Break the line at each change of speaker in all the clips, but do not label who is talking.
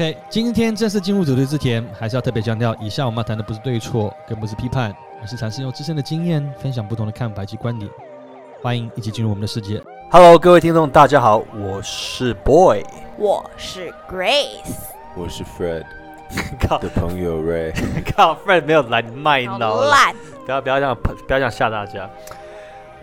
OK，今天正式进入主题之前，还是要特别强调，以下我们要谈的不是对错，更不是批判，而是尝试用自身的经验分享不同的看法及观点。欢迎一起进入我们的世界。
Hello，各位听众，大家好，我是 Boy。
我是 Grace，
我是 Fred
靠
的朋友 Ray。
靠，Fred 没有来，你卖
好
脑，
烂，
不要不要这样，不要这样吓大家。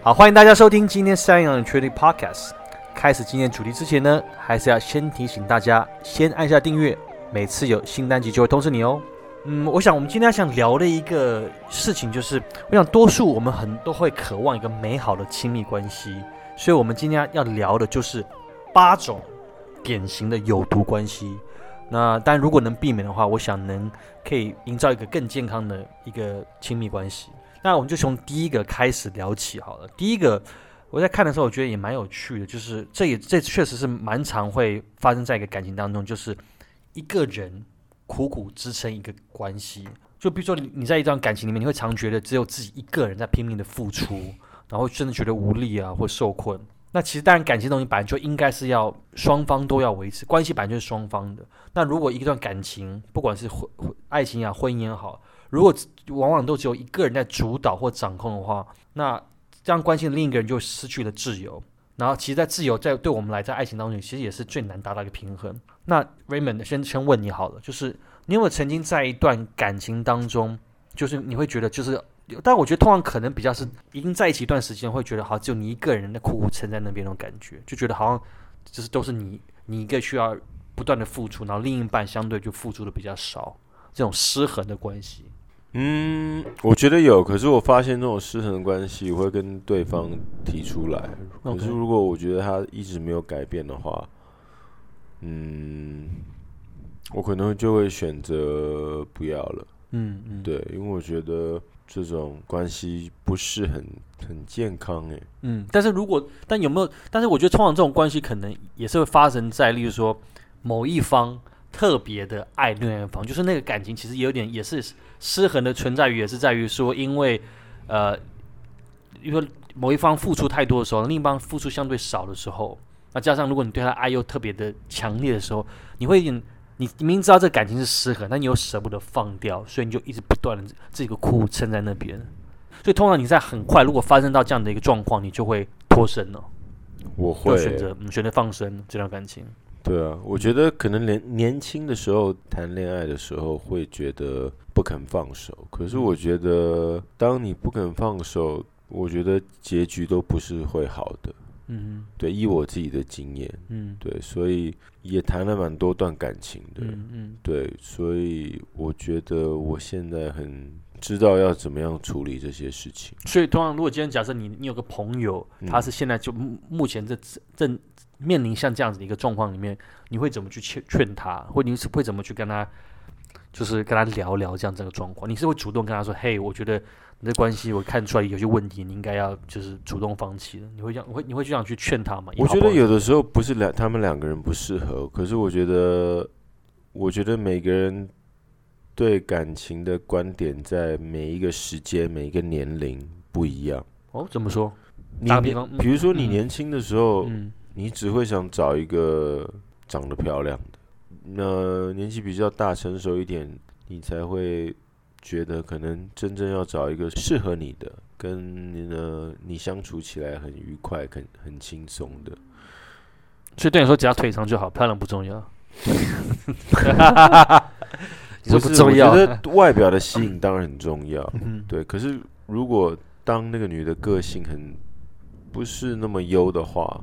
好，欢迎大家收听今天 Sign on Trading Podcast。开始今天主题之前呢，还是要先提醒大家，先按下订阅，每次有新单集就会通知你哦。嗯，我想我们今天想聊的一个事情就是，我想多数我们很都会渴望一个美好的亲密关系，所以我们今天要聊的就是八种典型的有毒关系。那但如果能避免的话，我想能可以营造一个更健康的一个亲密关系。那我们就从第一个开始聊起好了。第一个，我在看的时候，我觉得也蛮有趣的，就是这也这确实是蛮常会发生在一个感情当中，就是一个人苦苦支撑一个关系。就比如说你在一段感情里面，你会常觉得只有自己一个人在拼命的付出，然后甚至觉得无力啊，或受困。那其实当然，感情东西本来就应该是要双方都要维持，关系本来就是双方的。那如果一段感情，不管是婚爱情也好，婚姻也好，如果往往都只有一个人在主导或掌控的话，那这样关心另一个人就失去了自由。然后，其实，在自由在对我们来，在爱情当中，其实也是最难达到一个平衡。那 Raymond 先先问你好了，就是你有没有曾经在一段感情当中，就是你会觉得就是，但我觉得通常可能比较是已经在一起一段时间，会觉得好像只有你一个人在苦苦撑在那边那种感觉，就觉得好像就是都是你你一个需要不断的付出，然后另一半相对就付出的比较少，这种失衡的关系。
嗯，我觉得有，可是我发现这种失衡的关系，我会跟对方提出来。可是如果我觉得他一直没有改变的话，嗯，我可能就会选择不要了。
嗯嗯，
对，因为我觉得这种关系不是很很健康诶。
嗯，但是如果但有没有？但是我觉得通常这种关系可能也是会发生在，例如说某一方特别的爱另外一方，就是那个感情其实有点也是失衡的存在于，也是在于说，因为呃，因为某一方付出太多的时候，另一方付出相对少的时候，那加上如果你对他爱又特别的强烈的时候，你会有点。你你明知道这个感情是失衡，但你又舍不得放掉，所以你就一直不断的这个哭撑在那边。所以通常你在很快，如果发生到这样的一个状况，你就会脱身了，
我会
就选择嗯选择放生这段感情。
对啊，我觉得可能年年轻的时候谈恋爱的时候会觉得不肯放手，可是我觉得当你不肯放手，我觉得结局都不是会好的。
嗯
对，依我自己的经验，
嗯
对，所以也谈了蛮多段感情的。
嗯嗯
对，所以我觉得我现在很知道要怎么样处理这些事情。
所以通常如果今天假设你你有个朋友，
嗯
他是现在就目目前这正面临像这样子的一个状况里面，你会怎么去劝劝他，或你是会怎么去跟他，就是跟他聊聊这样这个状况？你是会主动跟他说，嘿，我觉得你的关系我看出来有些问题，你应该要就是主动放弃的。你会这样，会你会这样去劝他吗？
我觉得有的时候不是两他们两个人不适合，可是我觉得，我觉得每个人对感情的观点在每一个时间、每一个年龄不一样。
哦，怎么说？
你
打比方嗯
比如说你
嗯
年轻的时候，
嗯
你只会想找一个长得漂亮的，那年纪比较大、成熟一点，你才会觉得可能真正要找一个适合你的，跟呢你相处起来很愉快、很很轻松的。
所以对你说只要腿长就好，漂亮不重要。你说
不
重要？
我觉得外表的吸引当然很重要，
嗯
对。可是如果当那个女的个性很不是那么优的话，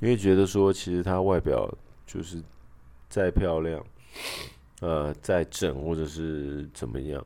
你会觉得说，其实她外表就是再漂亮，呃，再正或者是怎么样，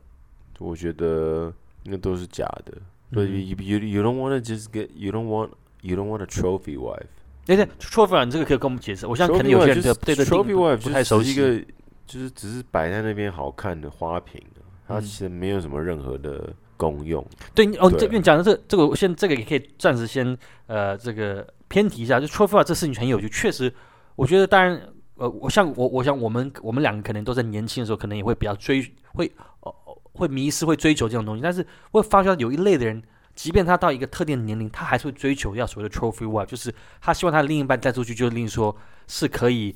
我觉得那都是假的。But
嗯
you you you don't want to just get you don't want you don't want a trophy wife。
对对 t r o p h y 你这个可以跟我们解释。我相信可能有些人对对这
trophy wife
不太熟悉。
一个就是只是摆在那边好看的花瓶啊它
嗯
其实没有什么任何的功用。
对哦，
对
这边讲的这这个，我现这个也可以暂时先呃这个偏题一下。就 t r o p h y 这事情很有趣，确实，我觉得当然呃，我像我我想我们我们两个可能都在年轻的时候，可能也会比较追会呃会迷失会追求这种东西，但是会发觉有一类的人。即便他到一个特定的年龄，他还是会追求要所谓的 trophy wife，就是他希望他另一半带出去，就是另说是可以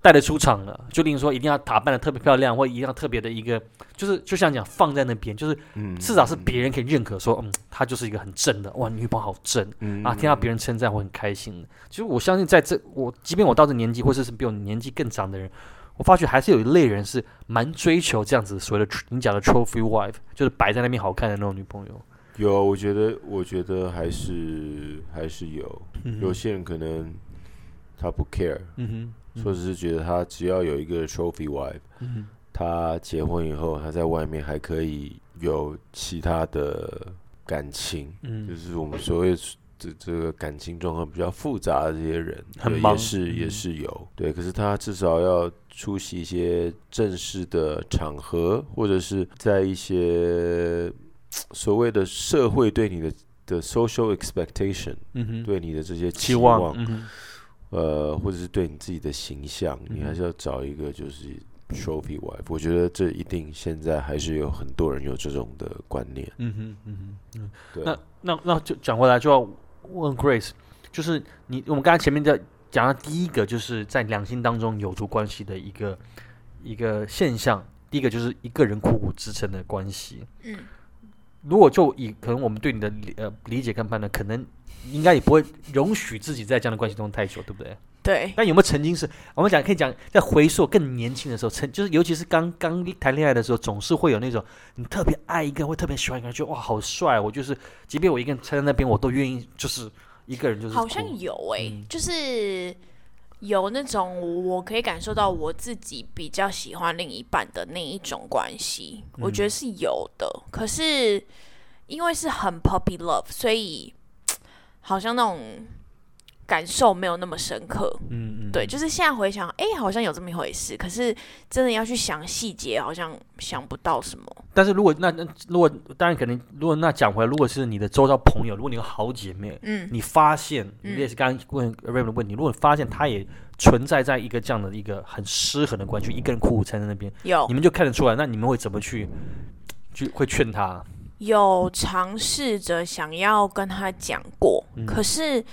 带得出场了，就例如说一定要打扮的特别漂亮，或一定要特别的一个，就是就像讲放在那边，就是
嗯
至少是别人可以认可说，嗯，她就是一个很正的，哇，女朋友好正
嗯
啊，听到别人称赞会很开心的。其实我相信，在这我即便我到这年纪，或者是比我年纪更长的人，我发觉还是有一类人是蛮追求这样子所谓的你讲的 trophy wife，就是摆在那边好看的那种女朋友。
有，我觉得，我觉得还是还是有，
嗯。
有些人可能他不 care，
嗯哼，
或者是觉得他只要有一个 trophy wife，
嗯，
他结婚以后，他在外面还可以有其他的感情，就
嗯，
是我们所谓这这个感情状况比较复杂的这些人，对
很忙
也是也
嗯
是有，对，可是他至少要出席一些正式的场合，或者是在一些所谓的社会对你的的 social expectation，
嗯哼，
对你的这些
期
期
望，
呃，或者是对你自己的形象，你还是要找一个就是 trophy wife。我觉得这一定现在还是有很多人有这种的观念。
嗯哼，嗯哼。
对，
那那那就讲回来，就要问 Grace，就是你我们刚才前面在讲到第一个，就是在两性当中有足关系的一个一个现象。第一个就是一个人苦苦支撑的关系。
嗯，
如果就以可能我们对你的理呃理解跟判断，可能应该也不会容许自己在这样的关系中太久，对不对？
对，
但有没有曾经是我们讲可以讲在回溯更年轻的时候，曾就是尤其是刚刚谈恋爱的时候，总是会有那种你特别爱一个人，会特别喜欢一个人，觉得哇好帅，我就是即便我一个人站在那边，我都愿意就是一个人就是
好像
哭
有诶、
嗯
就是有那种我可以感受到我自己比较喜欢另一半的那一种关系，我觉得是有的。可是因为是很 puppy love，所以好像那种感受没有那么深刻。
嗯嗯
对，就是现在回想，哎、好像有这么一回事。可是真的要去想细节，好像想不到什么。
但是如果那那如果当然可能如果那讲回来，如果是你的周遭朋友，如果你有好姐妹，
嗯
你发现，你
嗯
也是刚刚问的问题，如果你发现她也存在在一个这样的一个很失衡的关系，一个人苦苦撑在那边，
有
你们就看得出来，那你们会怎么去，去会劝她？
有尝试着想要跟他讲过，
嗯。
可是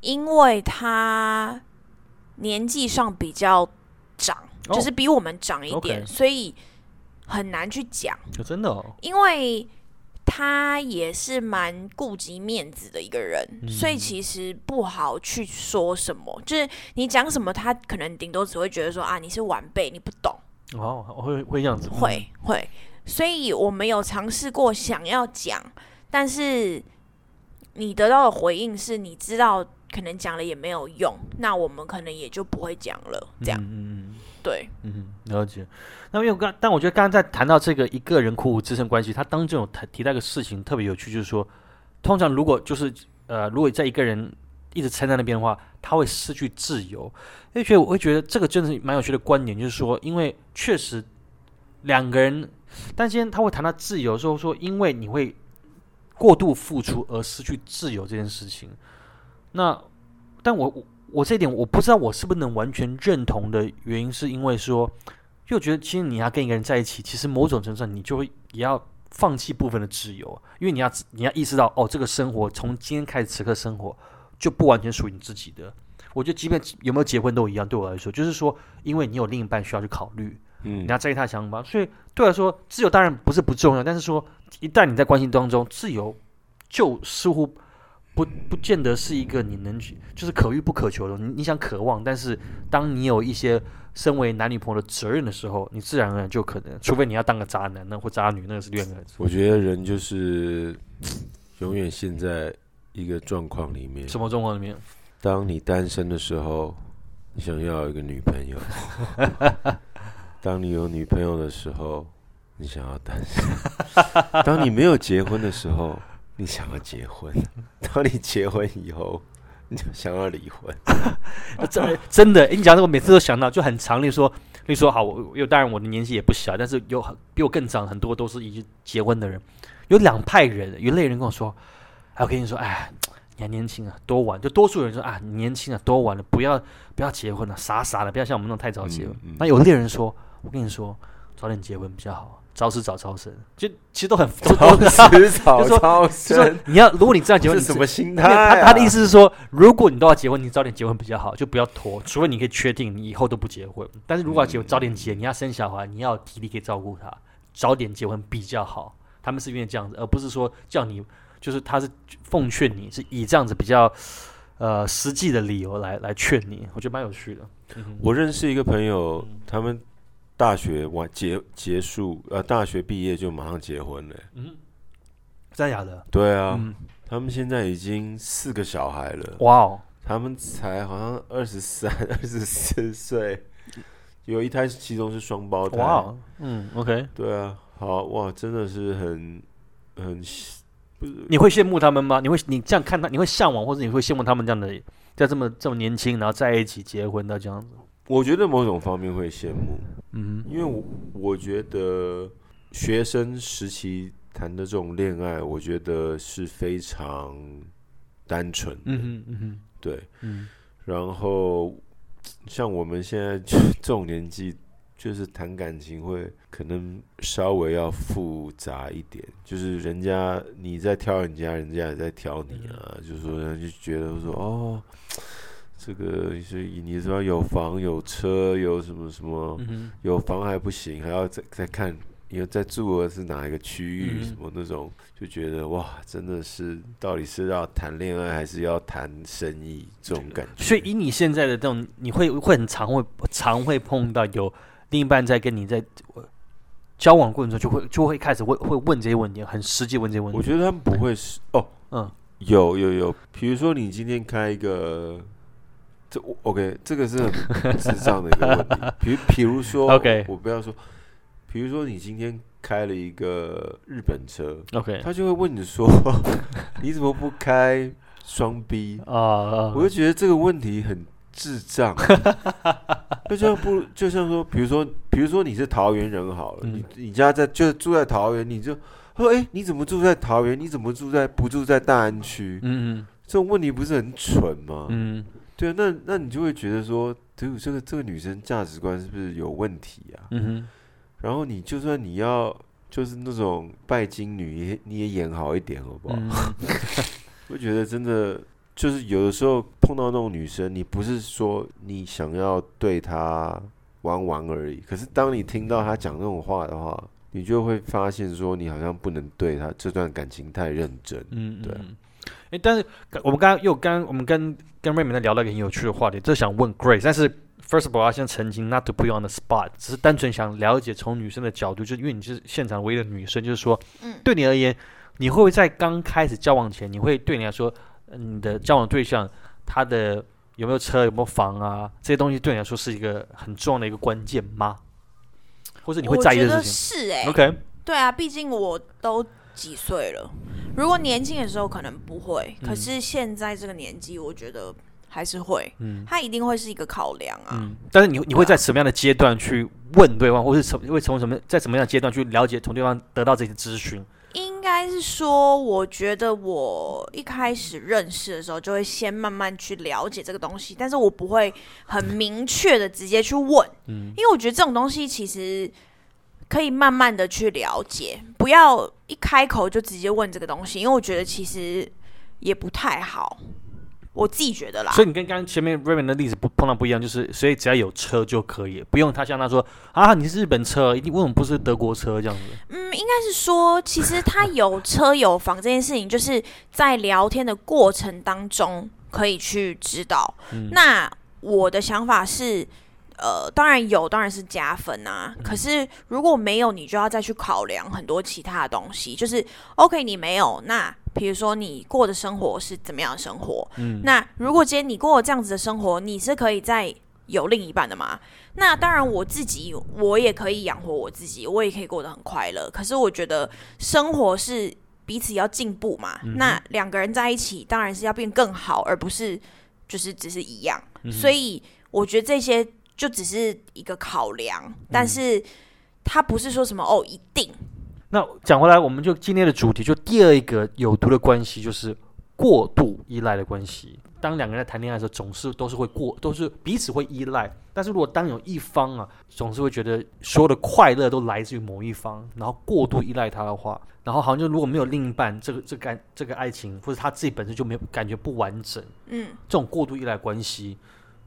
因为他年纪上比较长，
哦。
就是比我们长一点所以很难去讲，
就真的哦，
因为他也是蛮顾及面子的一个人，
嗯。
所以其实不好去说什么，就是你讲什么，他可能顶多只会觉得说啊，你是晚辈，你不懂。
哦，会会这样子，
会会，所以我们有尝试过想要讲，但是你得到的回应是你知道可能讲了也没有用，那我们可能也就不会讲了。这样、
嗯嗯
对，
嗯嗯，了解。那因为我刚，但我觉得刚刚在谈到这个一个人苦苦支撑关系，他当中有提提到一个事情特别有趣，就是说，通常如果就是呃，如果在一个人一直撑在那边的话，他会失去自由。因为觉得我会觉得这个真的是蛮有趣的观点，就是说，因为确实两个人，但今天他会谈到自由，说说因为你会过度付出而失去自由这件事情。那，但我我我这一点我不知道我是不是能完全认同的原因，是因为说，因为我觉得其实你要跟一个人在一起，其实某种程度上你就会也要放弃部分的自由，因为你要你要意识到，哦，这个生活从今天开始此刻生活就不完全属于你自己的。我觉得即便有没有结婚都一样，对我来说，就是说，因为你有另一半需要去考虑，
嗯
你要在意他的想法，所以对我来说，自由当然不是不重要，但是说一旦你在关系当中，自由就似乎不不见得是一个你能就是可遇不可求的。你你想渴望，但是当你有一些身为男女朋友的责任的时候，你自然而然就可能，除非你要当个渣男那或渣女，那个是另外一回事。
我觉得人就是永远陷在一个状况里面。
什么状况里面？
当你单身的时候，你想要一个女朋友；当你有女朋友的时候，你想要单身；当你没有结婚的时候，你想要结婚；当你结婚以后，你就想要离婚。
啊 真的真的，诶你讲这个，我每次都想到，就很常例说，例说，好，我有当然我的年纪也不小，但是有很比我更长很多都是已经结婚的人，有两派人，有一类人跟我说，哎，我跟你说，哎，你还年轻啊，多玩，就多数人说啊，你年轻啊，多玩了，不要不要结婚了，傻傻的，不要像我们那种太早结婚。
嗯嗯
那有猎人说，我跟你说，早点结婚比较好，早死早超生，就其实都很都
早死早超
就说
生，
你要，如果你这样结婚，
是什么心态啊？
他他的意思是说，如果你都要结婚，你早点结婚比较好，就不要拖，除非你可以确定你以后都不结婚。但是如果要结婚，早点结，你要生小孩，你要体力可以照顾他，早点结婚比较好。他们是因为这样子，而不是说叫你，就是他是奉劝你是以这样子比较呃实际的理由来来劝你，我觉得蛮有趣的。嗯
我认识一个朋友
嗯，
他们大学完结结束，呃，大学毕业就马上结婚了。
嗯，真的假的？
对啊，
嗯，
他们现在已经四个小孩了，
哇哦，
他们才好像二十三、二十四岁，有一胎其中是双胞胎。
哇哦，嗯，OK，
对啊，好哇，真的是很很不是
你会羡慕他们吗？你会你这样看他，你会向往，或者你会羡慕他们这样的，在这么这么年轻，然后在一起结婚的这样子？
我觉得某种方面会羡慕，
嗯
因为我我觉得学生时期谈的这种恋爱，我觉得是非常单纯的，
嗯
对。
嗯。
然后像我们现在这种年纪，就是谈感情会可能稍微要复杂一点，就是人家你在挑人家，人家也在挑你啊，就是说人家就觉得说哦。这个是你知道有房有车有什么什么，
嗯
有房还不行，还要再再看你要在住的是哪一个区域，
嗯
什么那种，就觉得哇，真的是到底是要谈恋爱还是要谈生意这种感觉。
所以以你现在的这种，你会会很常会常会碰到有另一半在跟你在呃交往过程中就会就会开始会会问这些问题，很实际问这些问题。
我觉得他们不会是哦，
嗯
有有有，比如说你今天开一个，这 OK，这个是很智障的一个问题。比比如说
OK
我不要说，比如说你今天开了一个日本车
，OK
他就会问你说，你怎么不开双 B？我就觉得这个问题很智障，就像不就像说，比如说，比如说你是桃园人好了，
嗯
你你家在就住在桃园，你就说，哎、你怎么住在桃园？你怎么住在不住在大安区？
嗯
这种问题不是很蠢吗？
嗯
对啊，那那你就会觉得说，对，这个这个女生价值观是不是有问题啊？
嗯哼
然后你就算你要就是那种拜金女，也你也演好一点，好不好？
嗯
我觉得真的就是有的时候碰到那种女生，你不是说你想要对她玩玩而已，可是当你听到她讲那种话的话，你就会发现说你好像不能对她这段感情太认真。
嗯，
对。
哎，但是我们刚刚又刚我们跟跟瑞敏在聊到一个很有趣的话题，就想问 Grace，但是 first of all，要先澄清，not to put you on the spot，只是单纯想了解从女生的角度，就是因为你是现场唯一的女生，就是说，
嗯
对你而言，你会不会在刚开始交往前，你会对你来说，呃你的交往对象他的有没有车、有没有房啊，这些东西对你来说是一个很重要的一个关键吗？或者你会在意的事情
是哎、
？OK，
对啊，毕竟我都几岁了。如果年轻的时候可能不会，可
嗯
是现在这个年纪，我觉得还是会，
嗯
他一定会是一个考量啊。
嗯，但是你你会在什么样的阶段去问对方，或是什会从什么在什么样的阶段去了解从对方得到这些资讯？
应该是说，我觉得我一开始认识的时候，就会先慢慢去了解这个东西，但是我不会很明确的直接去问，
嗯
因为我觉得这种东西其实可以慢慢的去了解，不要一开口就直接问这个东西，因为我觉得其实也不太好，我自己觉得啦。
所以你跟刚刚前面 Raymond 的例子不碰到不一样，就是所以只要有车就可以，不用他像他说啊你是日本车，一定为什么不是德国车这样子？
嗯，应该是说，其实他有车有房这件事情，就是在聊天的过程当中可以去知道。
嗯
那我的想法是，呃，当然有，当然是加分啊。可是如果没有，你就要再去考量很多其他的东西。就是 OK，你没有，那比如说你过的生活是怎么样的生活？
嗯
那如果今天你过这样子的生活，你是可以在有另一半的吗？那当然，我自己我也可以养活我自己，我也可以过得很快乐。可是我觉得生活是彼此要进步嘛，
嗯
那两个人在一起当然是要变更好，而不是就是只是一样。
嗯
所以我觉得这些就只是一个考量，
嗯
但是它不是说什么哦一定。
那讲回来，我们就今天的主题，就第二一个有毒的关系，就是过度依赖的关系。当两个人在谈恋爱的时候，总是都是会过，都是彼此会依赖。但是如果当有一方啊，总是会觉得所有的快乐都来自于某一方，然后过度依赖他的话，然后好像就如果没有另一半，这个这个感这个爱情或者他自己本身就没有感觉不完整，
嗯，
这种过度依赖关系，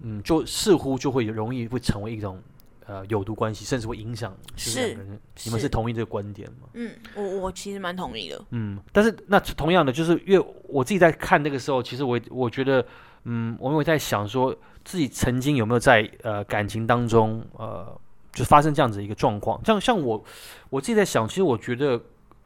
嗯，就似乎就会容易会成为一种呃有毒关系，甚至会影响就是
是
两个人。你们
是
是同意这个观点吗？
嗯，我我其实蛮同意的。
嗯，但是那同样的，就是因为我自己在看那个时候，其实我我觉得，嗯，我有在想说自己曾经有没有在呃感情当中呃就发生这样子一个状况，像像我我自己在想，其实我觉得，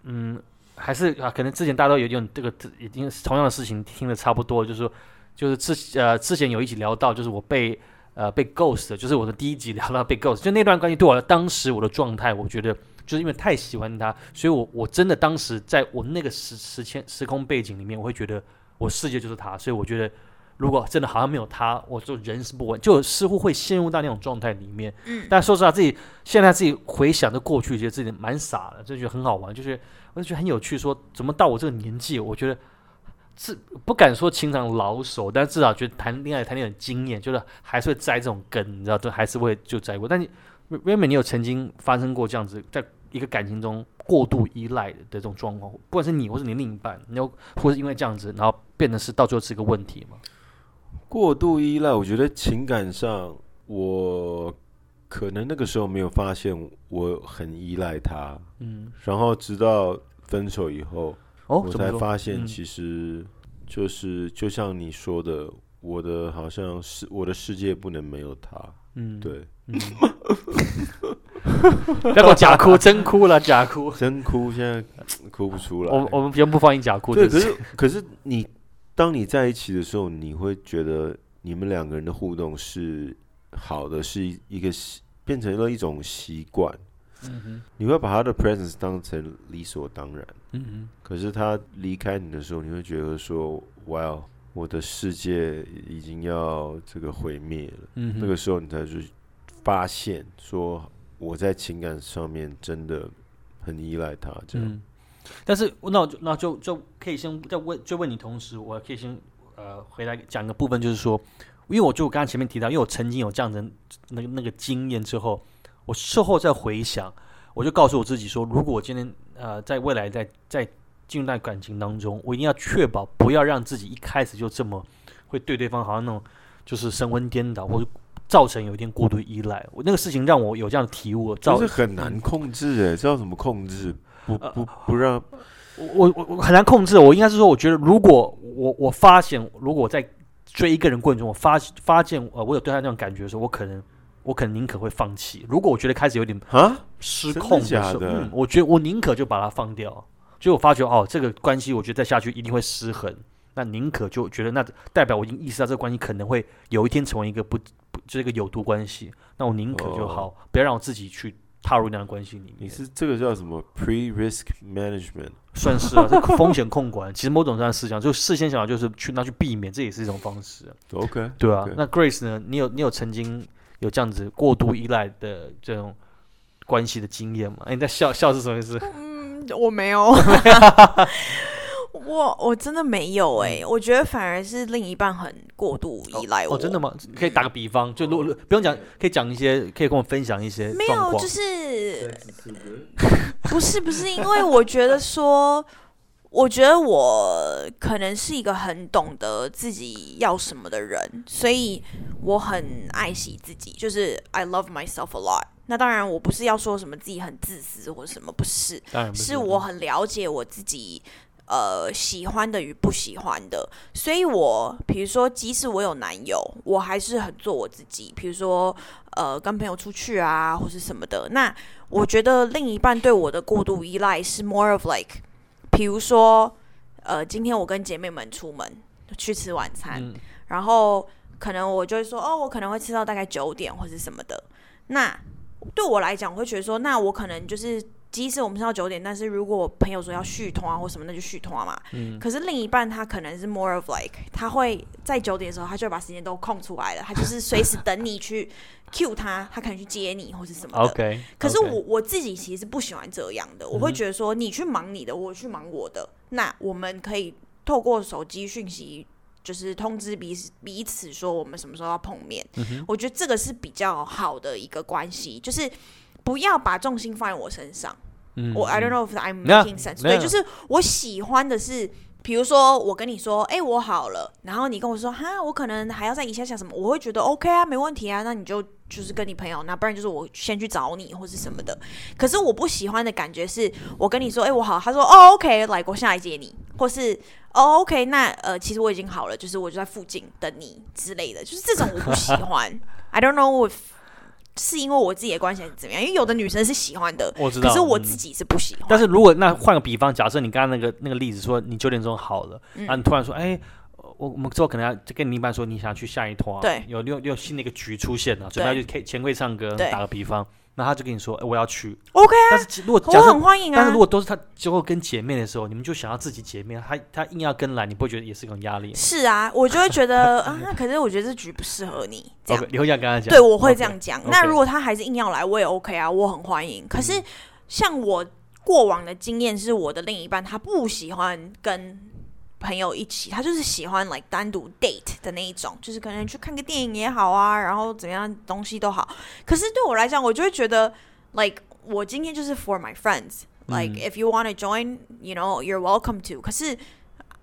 嗯，还是啊，可能之前大家都有点这个已经同样的事情听的差不多，就是说，就是之呃之前有一集聊到，就是我被呃被 ghost，就是我的第一集聊到被 ghost，就那段关系对我当时我的状态，我觉得。就是因为太喜欢他，所以我我真的当时在我那个时时间时空背景里面，我会觉得我世界就是他，所以我觉得如果真的好像没有他，我就人是不稳，就似乎会陷入到那种状态里面。
嗯，
但说实话，自己现在自己回想着过去，觉得自己蛮傻的，就觉得很好玩，就是我就觉得很有趣。说怎么到我这个年纪，我觉得是不敢说情场老手，但至少觉得谈恋爱谈恋爱经验，就是还是会栽这种根，你知道，都还是会就栽过。但你 Raymond，你有曾经发生过这样子在？一个感情中过度依赖的这种状况，不管是你或是你另一半，你有或是因为这样子，然后变得是到最后是一个问题吗？
过度依赖，我觉得情感上，我可能那个时候没有发现我很依赖他，
嗯，
然后直到分手以后，
哦，
我才发现
嗯
其实就是就像你说的，我的好像是我的世界不能没有他，
嗯，
对，
嗯，不要假哭，真哭了，假哭。
真哭，现在哭不出来。
我我们先不放你假哭，
对，可是可是你当你在一起的时候，你会觉得你们两个人的互动是好的，是一一个习变成了一种习惯，
嗯哼，
你会把他的 presence 当成理所当然。
嗯哼，
可是他离开你的时候，你会觉得说：“哇，哦我的世界已经要这个毁灭了。
嗯哼，
那个时候，你才去发现说我在情感上面真的很依赖他。这样，
嗯，但是那我就那就就可以先在问就问你同时，我可以先呃回来讲个部分，就是说，因为我就刚刚前面提到，因为我曾经有这样的那个那个经验之后，我事后再回想，我就告诉我自己说，如果我今天呃在未来在在进入到感情当中，我一定要确保不要让自己一开始就这么会对对方好像那种就是神魂颠倒，或者造成有一点过度依赖。我那个事情让我有这样的体悟，造
很难控制诶，知道怎么控制？不
呃
不不让
我我我很难控制。我应该是说，我觉得如果我我发现，如果我在追一个人过程中，我发发现呃，我有对他那种感觉的时候，我可能我可能宁可会放弃。如果我觉得开始有点
啊，
失控的时候，
的的
嗯，我觉得我宁可就把它放掉。就我发觉哦，这个关系我觉得再下去一定会失衡，那宁可就觉得那代表我已经意识到这个关系可能会有一天成为一个不不就是一个有毒关系，那我宁可就好，不要让我自己去踏入那样的关系里面。
你是这个叫什么 pre risk management？
算是啊，这风险控管，其实某种上是这样，就事先想到就是去那去避免，这也是一种方式啊、
OK，
对啊那 Grace 呢？你有你有曾经有这样子过度依赖的这种关系的经验吗？哎，你在笑笑是什么意思？
嗯，我没有，我我真的没有哎、我觉得反而是另一半很过度依赖我。
哦，真的吗？可以打个比方，就如果不用讲，可以讲一些，可以跟我分享一些
没有，就。是 不是不是，因为我觉得说，我觉得我可能是一个很懂得自己要什么的人，所以我很爱惜自己，就是 I love myself a lot。那当然，我不是要说什么自己很自私或者什么，不是，
当然不
是我很了解我自己，呃，喜欢的与不喜欢的，所以我比如说，即使我有男友，我还是很做我自己。比如说，呃，跟朋友出去啊，或是什么的。那我觉得另一半对我的过度依赖是 more of like，比如说，呃，今天我跟姐妹们出门去吃晚餐，
嗯
然后可能我就会说，哦，我可能会吃到大概九点或是什么的。那对我来讲，我会觉得说，那我可能就是，即使我们是到九点，但是如果我朋友说要续通啊或什么，那就续通啊嘛。
嗯
可是另一半他可能是 more of like，他会在九点的时候，他就会把时间都空出来了，他就是随时等你去 cue 他，他可能去接你或是什么的。
OK，
可是我我自己其实不喜欢这样的，我会觉得说你去忙你的，我去忙我的，那我们可以透过手机讯息就是通知彼此彼此说我们什么时候要碰面。我觉得这个是比较好的一个关系，就是不要把重心放在我身上。
嗯
我 I don't know if I'm making sense，
那
对，就是我喜欢的是。比如说，我跟你说，哎、我好了，然后你跟我说，哈，我可能还要再一下下什么，我会觉得 OK 啊，没问题啊，那你就就是跟你朋友，那不然就是我先去找你或是什么的。可是我不喜欢的感觉是，我跟你说，哎、我好，他说，哦，OK，来，我下来接你，或是，哦，OK，那呃，其实我已经好了，就是我就在附近等你之类的，就是这种我不喜欢。I don't know if 是因为我自己的关系还是怎么样，因为有的女生是喜欢的，
我知道，
可是我
嗯
自己是不喜欢。
但是如果那换个比方，假设你刚刚那个那个例子说你九点钟好了，
嗯。
然后你突然说，哎、我我们之后可能要就跟你另一半说你想去下一团、啊，
对。
有有有新的一个局出现了，准备要去 K 钱柜唱歌，打个比方，那他就跟你说，哎、我要去
，OK 啊，
但是如果假
我
设
很欢迎啊。
但是如果都是他最后跟姐妹的时候，你们就想要自己姐妹，他他硬要跟来，你不会觉得也是一种压力吗
是啊，我就会觉得 啊，那可是我觉得这局不适合你，这样
？OK，你会这样跟他讲？
对，我会这
OK
样讲。
OK
那如果他还是硬要来，我也 OK 啊，我很欢迎。可是像我过往的经验，是我的另一半他不喜欢跟朋友一起，他就是喜欢 like 单独 date 的那一种，就是可能去看个电影也好啊，然后怎么样东西都好。可是对我来讲，我就会觉得 like 我今天就是 for my friends。Like
嗯
if you want to join, you know, you're welcome to. 可是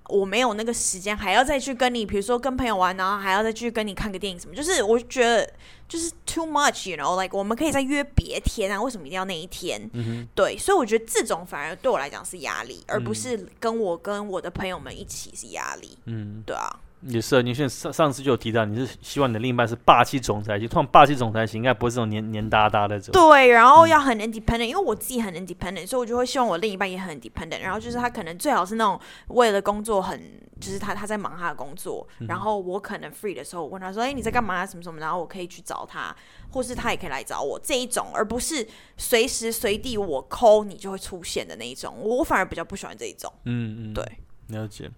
我没有那个时间，还要再去跟你，比如说跟朋友玩，然后还要再去跟你看个电影什么，就是我觉得就是 too much，you know，like 我们可以再约别天啊，为什么一定要那一天？
嗯
对，所以我觉得这种反而对我来讲是压力，而不
嗯
是跟我跟我的朋友们一起是压力。
嗯，
对啊，
也是啊。你现上上次就有提到，你是希望你的另一半是霸气总裁型，通常霸气总裁型应该不是这种黏黏哒哒的这种。
对，然后要很 independent，因为我自己很 independent，所以我就会希望我另一半也很 independent。然后就是他可能最好是那种为了工作很，就是他他在忙他的工作，然后我可能 free 的时候，我问他说：“哎，你在干嘛？什么什么？”然后我可以去找他，或是他也可以来找我这一种，而不是随时随地我 call 你就会出现的那一种。我反而比较不喜欢这一种。
嗯嗯，
对，
了解。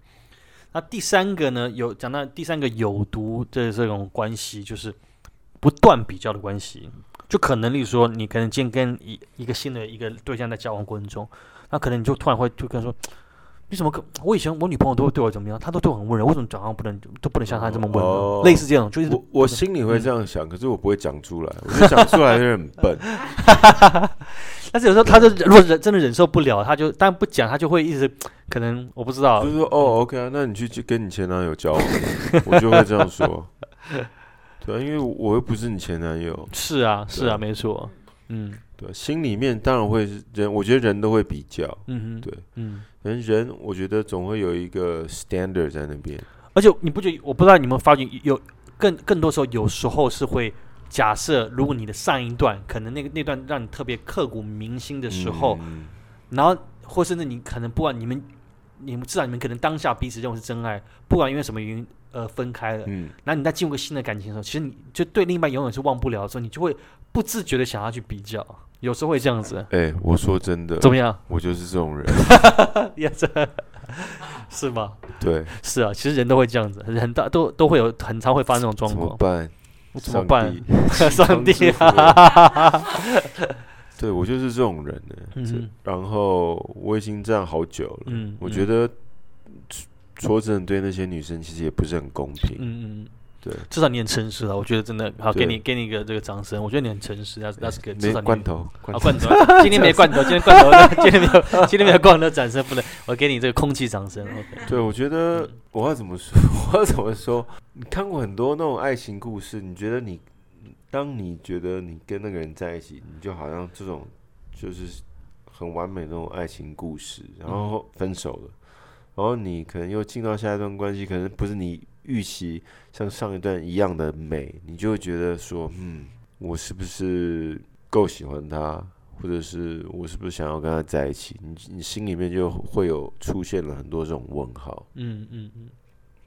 那第三个呢？有讲到第三个有毒的这种关系，就是不断比较的关系。就可能，例如说，你可能今天跟一一个新的一个对象在交往过程中，那可能你就突然会就跟他说，你怎么可？我以前我女朋友都会对我怎么样，她都对我很温柔，为什么早上不能都不能像她这么温柔？
哦
类似这种，就是
我我心里会这样想，可是我不会讲出来，我觉得讲出来有点笨。
但是有时候他就如果忍真的忍受不了，他就但不讲，他就会一直可能我不知道
就是说哦，OK 啊，那你去去跟你前男友交往，我就会这样说。对啊，因为我又不是你前男友，
是啊是啊，没错，嗯
对啊，心里面当然会是人，我觉得人都会比较，
嗯哼
对，
嗯。
人人我觉得总会有一个 standard 在那边。
而且你不觉得？我不知道你们发觉有更更多时候，有时候是会假设，如果你的上一段可能那个那段让你特别刻骨铭心的时候，
嗯
然后或甚至你可能不管你们你们至少你们可能当下彼此认为是真爱，不管因为什么原因呃分开了，
嗯，
然后你再进入个新的感情的时候，其实你就对另一半永远是忘不了的时候，你就会不自觉的想要去比较，有时候会这样子，
哎、我说真的，
怎么样？
我就是这种人。
也是是吗？
对，
是啊，其实人都会这样子，人大都都会有很常会发生这种状况
怎么
况。
办？上
怎么办？
帝
上帝！
对我就是这种人呢、
嗯
然后我已经这样好久了，
嗯嗯
我觉得说真的，对那些女生其实也不是很公平。
嗯嗯，
对，
至少你很诚实了，我觉得真的好，给你给你一个这个掌声。我觉得你很诚实，那那是个至
没
少
罐头，罐
啊
头，
罐头，今天没罐头，今天罐头，今天没有，今天没有罐头掌声，不能，我给你这个空气掌声。OK，
对，我觉得
嗯
我要怎么说？我要怎么说？你看过很多那种爱情故事，你觉得你，当你觉得你跟那个人在一起，你就好像这种就是很完美的那种爱情故事，然
嗯
后分手了，然后你可能又进到下一段关系，可能不是你预期像上一段一样的美，你就会觉得说，嗯，我是不是够喜欢他？或者是我是不是想要跟他在一起？你你心里面就会有出现了很多这种问号。
嗯嗯嗯，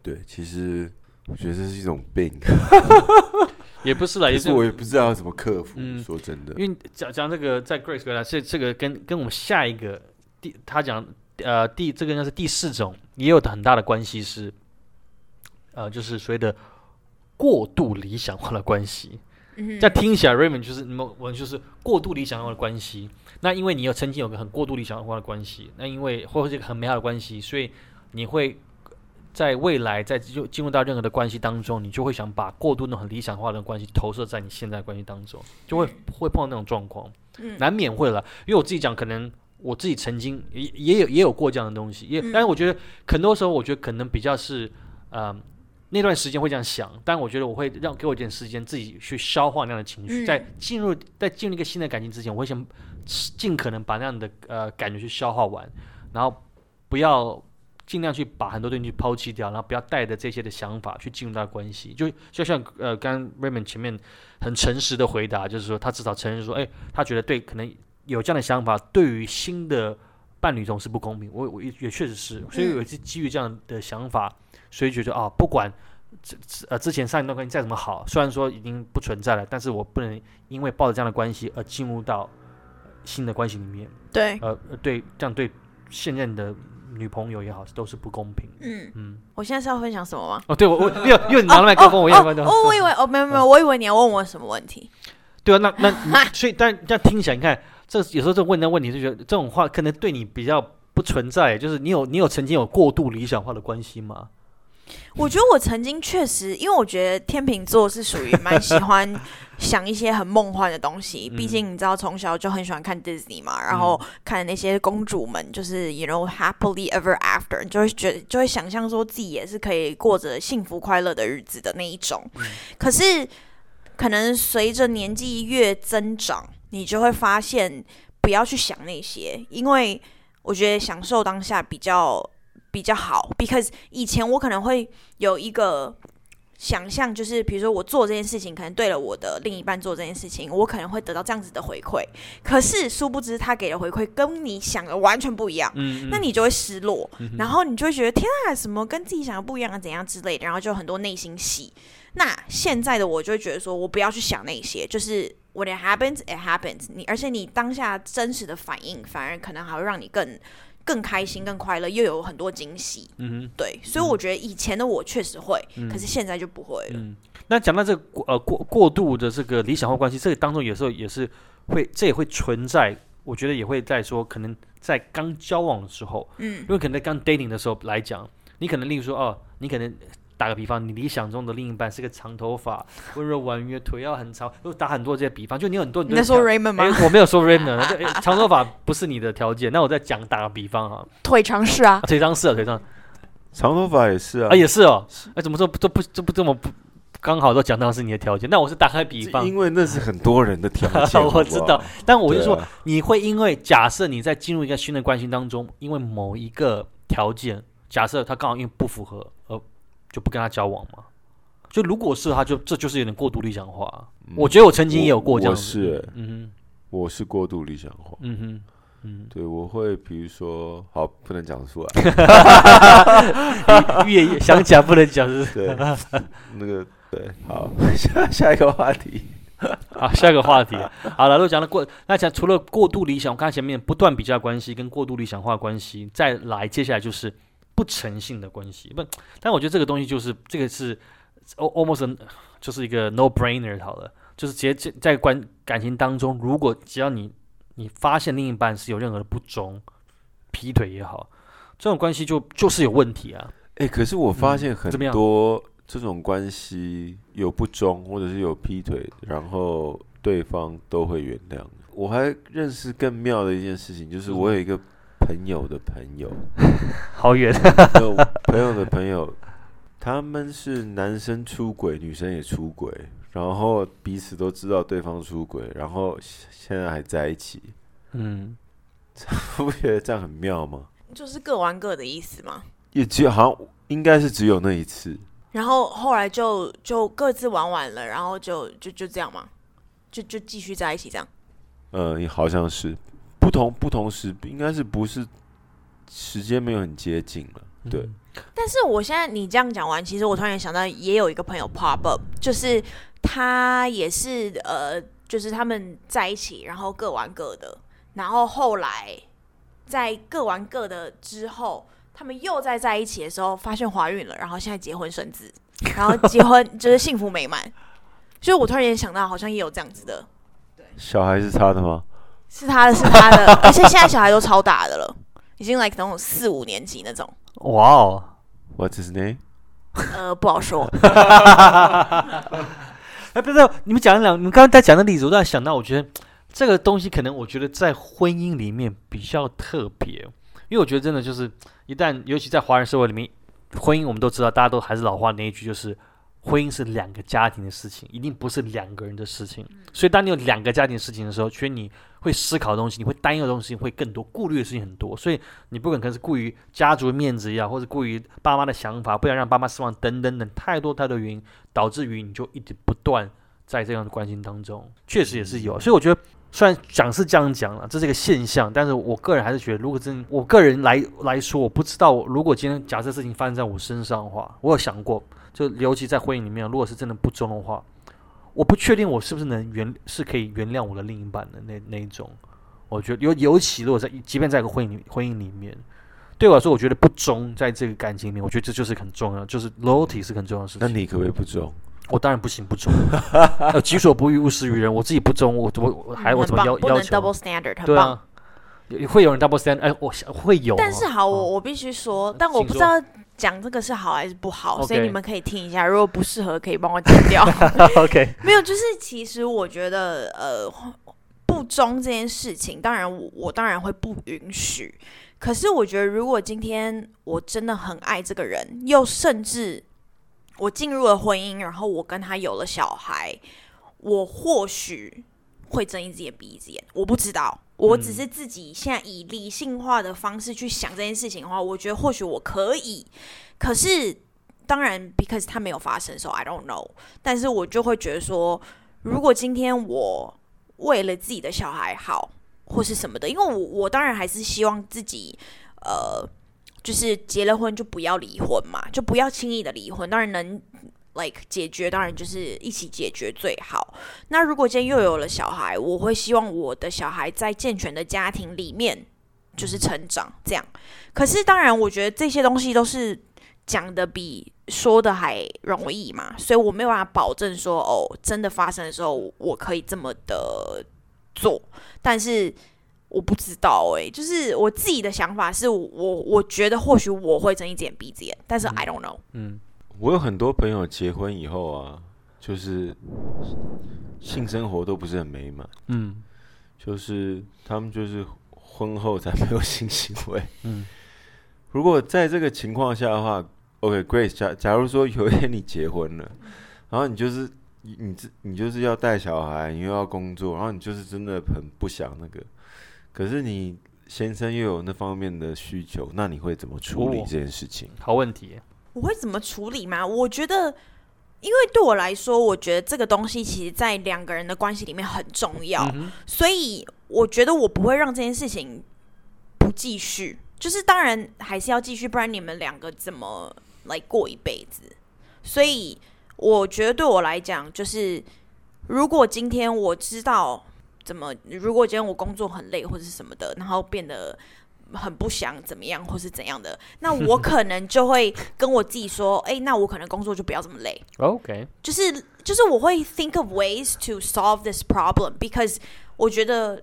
对，其实我觉得这是一种病，
也不是啦，也是
我也不知道要怎么克服。
嗯
说真的，
因为讲讲这个，在 Grace 回来，这这个跟跟我们下一个第他讲呃第这个应该是第四种，也有很大的关系是，呃，就是所谓的过度理想化的关系。
嗯
这样听起来，Raymond 就是你们我就是过度理想化的关系。那因为你有曾经有个很过度理想化的关系，那因为或者是一个很美好的关系，所以你会在未来在就进入到任何的关系当中，你就会想把过度那种很理想化的关系投射在你现在关系当中，就会会碰到那种状况，
嗯。
难免会了。因为我自己讲，可能我自己曾经也也有也有过这样的东西，也
嗯。
但是我觉得很多时候，我觉得可能比较是呃那段时间会这样想，但我觉得我会让给我一点时间自己去消化那样的情绪，
嗯。
在进入在进入一个新的感情之前，我会想尽可能把那样的呃感觉去消化完，然后不要尽量去把很多东西去抛弃掉，然后不要带着这些的想法去进入到关系。就就像呃，刚刚 Raymond 前面很诚实的回答，就是说他至少承认说，哎，他觉得对，可能有这样的想法，对于新的伴侣总是不公平。我我也也确实是，所以
嗯
我是基于这样的想法，所以觉得啊，不管。之之呃，之前上一段关系再怎么好，虽然说已经不存在了，但是我不能因为抱着这样的关系而进入到新的关系里面。
对，
呃，呃对，这样对现任的女朋友也好，都是不公平。
嗯，
嗯，
我现在是要分享什么吗？
哦，对我我因为因为你拿了麦克风，我也
哦
问到。
哦，我以为哦，没有没有，我以为你要问我什么问题。
对啊，那那你 所以但这样听起来，你看这有时候这问的问题，就觉得这种话可能对你比较不存在，就是你有你有曾经有过度理想化的关系吗？
我觉得我曾经确实，因为我觉得天秤座是属于蛮喜欢想一些很梦幻的东西。
嗯
毕竟你知道，从小就很喜欢看 Disney 嘛，然后看那些公主们，就是 you know happily ever after，你就会觉得就会想象说自己也是可以过着幸福快乐的日子的那一种。可是，可能随着年纪越增长，你就会发现不要去想那些，因为我觉得享受当下比较比较好。Because 以前我可能会有一个想象，就是比如说我做这件事情，可能对了我的另一半做这件事情，我可能会得到这样子的回馈。可是殊不知他给的回馈跟你想的完全不一样。
嗯，
那你就会失落，
嗯
然后你就会觉得天啊，什么跟自己想的不一样啊，怎样之类的，然后就很多内心戏。那现在的我就会觉得说，我不要去想那些，就是 when it happens, it happens 你。而且你当下真实的反应，反而可能还会让你更更开心、更快乐，又有很多惊喜。
嗯
对，所以我觉得以前的我确实会，
嗯
可是现在就不会了。
嗯。那讲到这个呃过过度的这个理想化关系，这个当中有时候也是会，这也会存在。我觉得也会在说，可能在刚交往的时候，
嗯
因为可能在刚 dating 的时候来讲，你可能例如说哦，你可能打个比方，你理想中的另一半是个长头发、温柔婉约、腿要很长，又打很多这些比方，就你有很多
你在说
条
Raymond 吗？
哎，我没有说 Raymond，长头发不是你的条件。那我在讲打个比方啊，
腿长是啊
啊，腿长是啊，腿长
长头发也是啊，
啊也是哦。哎，怎么说这不这不这么不刚好都讲到是你的条件？那我是打开比方，
因为那是很多人的条件，
我知道，但我就说你会因为假设你在进入一个新的关系当中，因为某一个条件，假设他刚好因为不符合而就不跟他交往嘛？就如果是他就这就是有点过度理想化。我觉得我曾经也有过这样
是。欸
嗯
我是过度理想化，，
嗯哼，嗯，
对我会比如说，好不能讲出来，
越越想讲不能讲是
那个对，好，下 下一个话题，
好，下一个话题。好了，如果讲了过，那讲除了过度理想，我看前面不断比较关系跟过度理想化关系，再来接下来就是不诚信的关系。不，但我觉得这个东西就是这个是 al- almost 就是一个 no brainer 好了，就是直接在在关感情当中，如果只要你你发现另一半是有任何的不忠，劈腿也好，这种关系就就是有问题啊。
哎，可是我发现很多这种关系有不忠或者是有劈腿，然后对方都会原谅。我还认识更妙的一件事情，就是我有一个朋友的朋友，
好远，
有朋友的朋友，他们是男生出轨，女生也出轨，然后彼此都知道对方出轨，然后现在还在一起，
嗯，
不觉得这样很妙吗？
就是各玩各的意思吗。
也只有好像应该是只有那一次，
然后后来就就各自玩完了，然后就就就这样嘛，就就继续在一起这样。
嗯，也好像是不同不同时，应该是不是时间没有很接近了，对，
但是我现在你这样讲完，其实我突然想到，也有一个朋友 pop up，就是他也是呃，就是他们在一起，然后各玩各的，然后后来在各玩各的之后，他们又在在一起的时候，发现怀孕了，然后现在结婚生子，然后结婚就是幸福美满。所以我突然间想到，好像也有这样子的，对
小孩是他的吗？
是他的，是他的，而且现在小孩都超大的了，已经 like 那种四五年级那种。
哇哦
，What's his name？
呃，不好说。
哎，不是，你们讲两，你们刚才在讲的例子，我突然想到，我觉得这个东西可能，我觉得在婚姻里面比较特别，因为我觉得真的就是一旦，尤其在华人社会里面，婚姻我们都知道，大家都还是老话那一句，就是婚姻是两个家庭的事情，一定不是两个人的事情。所以，当你有两个家庭的事情的时候，其实你会思考的东西，你会担忧的东西会更多，顾虑的事情很多。所以，你不可能是顾于家族的面子呀，或者顾于爸妈的想法，不想让爸妈失望等等等，太多太多原因，导致于你就一直不断在这样的关心当中，确实也是有。所以，我觉得虽然讲是这样讲了，这是一个现象，但是我个人还是觉得，如果真我个人来来说，我不知道如果今天假设事情发生在我身上的话，我有想过，就尤其在婚姻里面，如果是真的不忠的话。我不确定我是不是能原是可以原谅我的另一半的那那一种，我觉得尤尤其如果在即便在一个婚姻婚姻里面，对我来说，我觉得不忠在这个感情里面，我觉得这就是很重要，就是 loyalty 是很重要的事情。
那你可不可以不忠？
我当然不行，不忠，己所 不欲，勿施于人。我自己不忠，我我我还我怎么要要求
？Double standard，很
对啊，会有人 double standard，哎，我会有。
但是好，我我必须说，但我不知道。讲这个是好还是不好，所以你们可以听一下。如果不适合，可以帮我剪掉。
OK，
没有，就是其实我觉得，呃，不忠这件事情，当然我我当然会不允许。可是我觉得，如果今天我真的很爱这个人，又甚至我进入了婚姻，然后我跟他有了小孩，我或许会睁一只眼闭一只眼。我不知道。我只是自己现在以理性化的方式去想这件事情的话，我觉得或许我可以。可是当然，because 它没有发生，，so I don't know。但是我就会觉得说，如果今天我为了自己的小孩好，或是什么的，因为我我当然还是希望自己，呃，就是结了婚就不要离婚嘛，就不要轻易的离婚。当然能。Like 解决当然就是一起解决最好。那如果今天又有了小孩，我会希望我的小孩在健全的家庭里面就是成长这样。可是当然，我觉得这些东西都是讲的比说的还容易嘛，所以我没有办法保证说哦，真的发生的时候我可以这么的做。但是我不知道哎，就是我自己的想法是我我觉得或许我会睁一只眼闭一只眼，但是 I don't know。嗯。
我有很多朋友结婚以后啊，就是性生活都不是很美满，嗯，就是他们就是婚后才没有性行为，嗯。如果在这个情况下的话，OK，Grace，假假如说有一天你结婚了，然后你就是你你你就是要带小孩，你又要工作，然后你就是真的很不想那个，可是你先生又有那方面的需求，那你会怎么处理这件事情？
好问题。
我会怎么处理吗？我觉得，因为对我来说，我觉得这个东西其实，在两个人的关系里面很重要，所以我觉得我不会让这件事情不继续。就是当然还是要继续，不然你们两个怎么来过一辈子？所以我觉得对我来讲，就是如果今天我知道怎么，如果今天我工作很累或者是什么的，然后变得。很不想怎么样，或是怎样的，那我可能就会跟我自己说，哎，那我可能工作就不要这么累。
OK，
就是就是我会 think of ways to solve this problem，because 我觉得。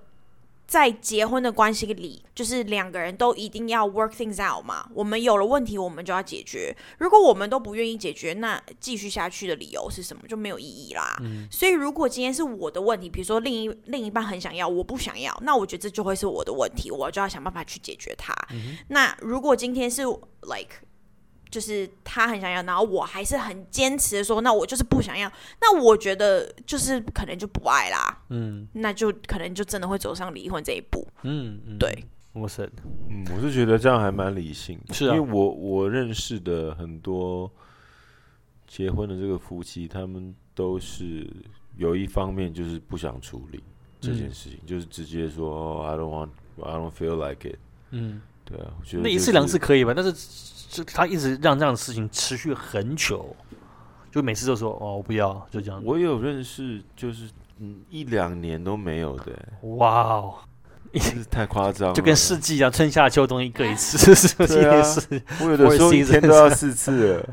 在结婚的关系里，就是两个人都一定要 work things out 嘛。我们有了问题，我们就要解决。如果我们都不愿意解决，那继续下去的理由是什么？就没有意义啦。所以，如果今天是我的问题，比如说另一另一半很想要，我不想要，那我觉得这就会是我的问题，我就要想办法去解决它。那如果今天是 like 就是他很想要，然后我还是很坚持的说，那我就是不想要。那我觉得就是可能就不爱啦，嗯，那就可能就真的会走上离婚这一步，嗯，对，
我是，
嗯，我是觉得这样还蛮理性，
是啊，
因为我我认识的很多结婚的这个夫妻，他们都是有一方面就是不想处理这件事情，就是直接说，I don't want, I don't feel like it，嗯，对啊，我觉得
那一次两次可以吧，但是。就他一直让这样的事情持续很久，就每次都说哦，我不要，就这样。
我有认识，就是嗯一两年都没有的。
哇哦，
太夸张，
就跟四季一样，春夏秋冬一个一次，是不是？
我有的时候一天都要四次 了。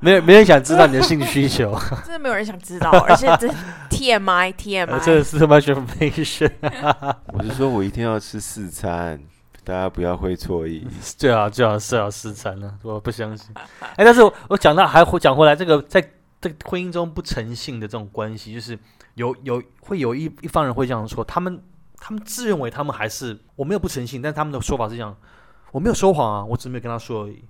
没有没人想知道你的性需求，
真的没有人想知道，而且这 TMI TMI，
这是 much information。
我是说我一天要吃四餐。大家不要会错意。
最好最好是要失残了，我不相信。哎，但是我我讲到还讲回来，这个在这个婚姻中不诚信的这种关系，就是有有会有一一方人会这样说，他们他们自认为他们还是我没有不诚信，但他们的说法是这样，我没有说谎啊，我只是没有跟他说而已，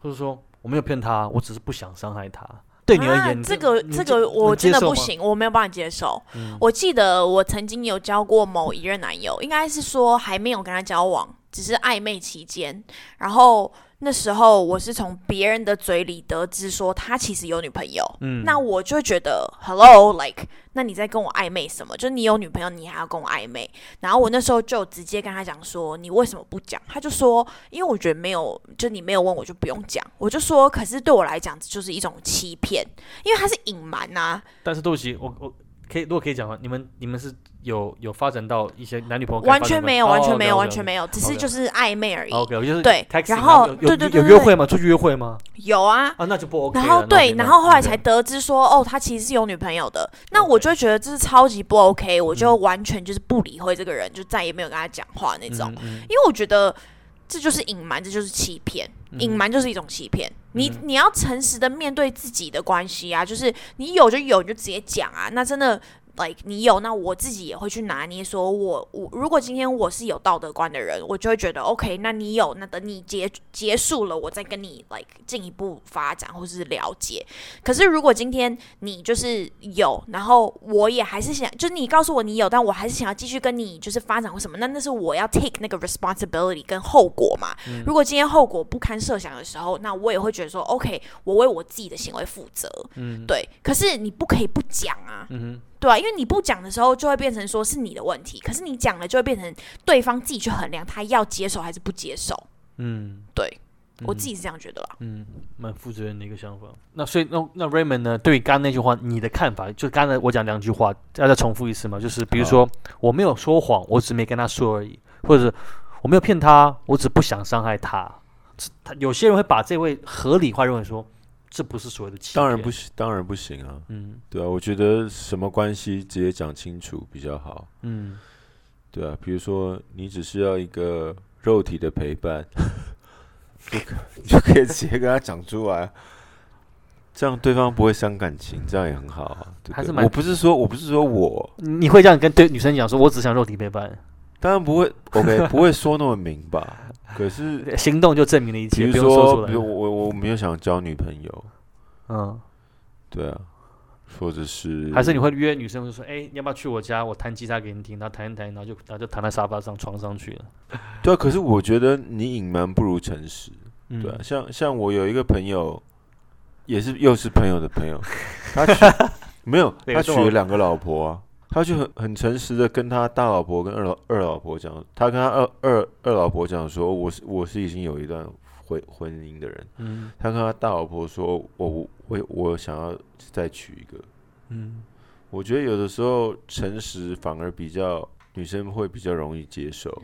或者说我没有骗他，我只是不想伤害他。对你而言，
啊这个这个我真的不。行，我没有办法接受。
嗯
我记得我曾经有交过某一任男友，应该是说还没有跟他交往，只是暧昧期间。然后那时候我是从别人的嘴里得知说他其实有女朋友，
嗯
那我就觉得，Hello，like，那你在跟我暧昧什么？就是你有女朋友，你还要跟我暧昧？然后我那时候就直接跟他讲说，你为什么不讲？他就说，因为我觉得没有，就你没有问我就不用讲。我就说，可是对我来讲，这就是一种欺骗，因为他是隐瞒啊呐、
但是对不起，我我可以如果可以讲的话，你们你们是有有发展到一些男女朋友
完全没有，
哦
完全没有，完全没有，只是就是暧昧而已。
OK，我就是
对然后对对对
有约会吗？出去约会吗？
有啊，
啊，那就不 OK
然后对，然后后来才得知说，哦，他其实是有女朋友的。那我就会觉得这是超级不 OK，我就
嗯
完全就是不理会这个人，就再也没有跟他讲话那种。因为我觉得这就是隐瞒，这就是欺骗，隐瞒就是一种欺骗。你
嗯
你要诚实的面对自己的关系啊，就是你有就有，你就直接讲啊。那真的。Like 你有，那我自己也会去拿捏。说我我如果今天我是有道德观的人，我就会觉得 OK。那你有，那等你结结束了，我再跟你 like 进一步发展或是了解。可是如果今天你就是有，然后我也还是想，就是你告诉我你有，但我还是想要继续跟你就是发展或什么，那那是我要 take 那个 responsibility 跟后果嘛。如果今天后果不堪设想的时候，那我也会觉得说 OK，我为我自己的行为负责。
嗯
对，可是你不可以不讲啊。
嗯哼
对啊，因为你不讲的时候，就会变成说是你的问题。可是你讲了，就会变成对方自己去衡量他要接受还是不接受。
嗯
对、
嗯
我自己是这样觉得啦。
嗯，蛮负责任的一个想法。那所以那那 Raymond 呢？对于刚刚那句话，你的看法？就刚才我讲两句话，要再重复一次嘛？就是比如说我没有说谎，我只没跟他说而已，或者是我没有骗他，我只不想伤害他。他有些人会把这位合理化，认为说这不是所谓的欺骗。
当然不行，当然不行啊，
嗯。
对啊，我觉得什么关系直接讲清楚比较好，
嗯。
对啊，比如说你只需要一个肉体的陪伴，就可你就可以直接跟他讲出来，这样对方不会伤感情，这样也很好啊。对不对？
还是蛮
我不是说我不是说我，
你会这样跟对女生讲说，我只想肉体陪伴，
当然不会，OK，不会说那么明吧？可是
行动就证明了一切，
比如
说
比。如我我没有想交女朋友，
嗯，
对啊，或者是
还是你会约女生，就说，哎、你要不要去我家？我弹吉他给你听，然后弹一弹，然后就然后就躺在沙发上、床上去了。
对啊，可是我觉得你隐瞒不如诚实。
嗯
对啊，像像我有一个朋友，也是又是朋友的朋友，他娶 没有，他娶了两个老婆啊，他就很很诚实的跟他大老婆跟二老二老婆讲，他跟他二二二老婆讲说，我是我是已经有一段婚婚姻的人，
嗯。
他跟他大老婆说，我我我我想要再娶一个，
嗯
我觉得有的时候诚实反而比较女生会比较容易接受，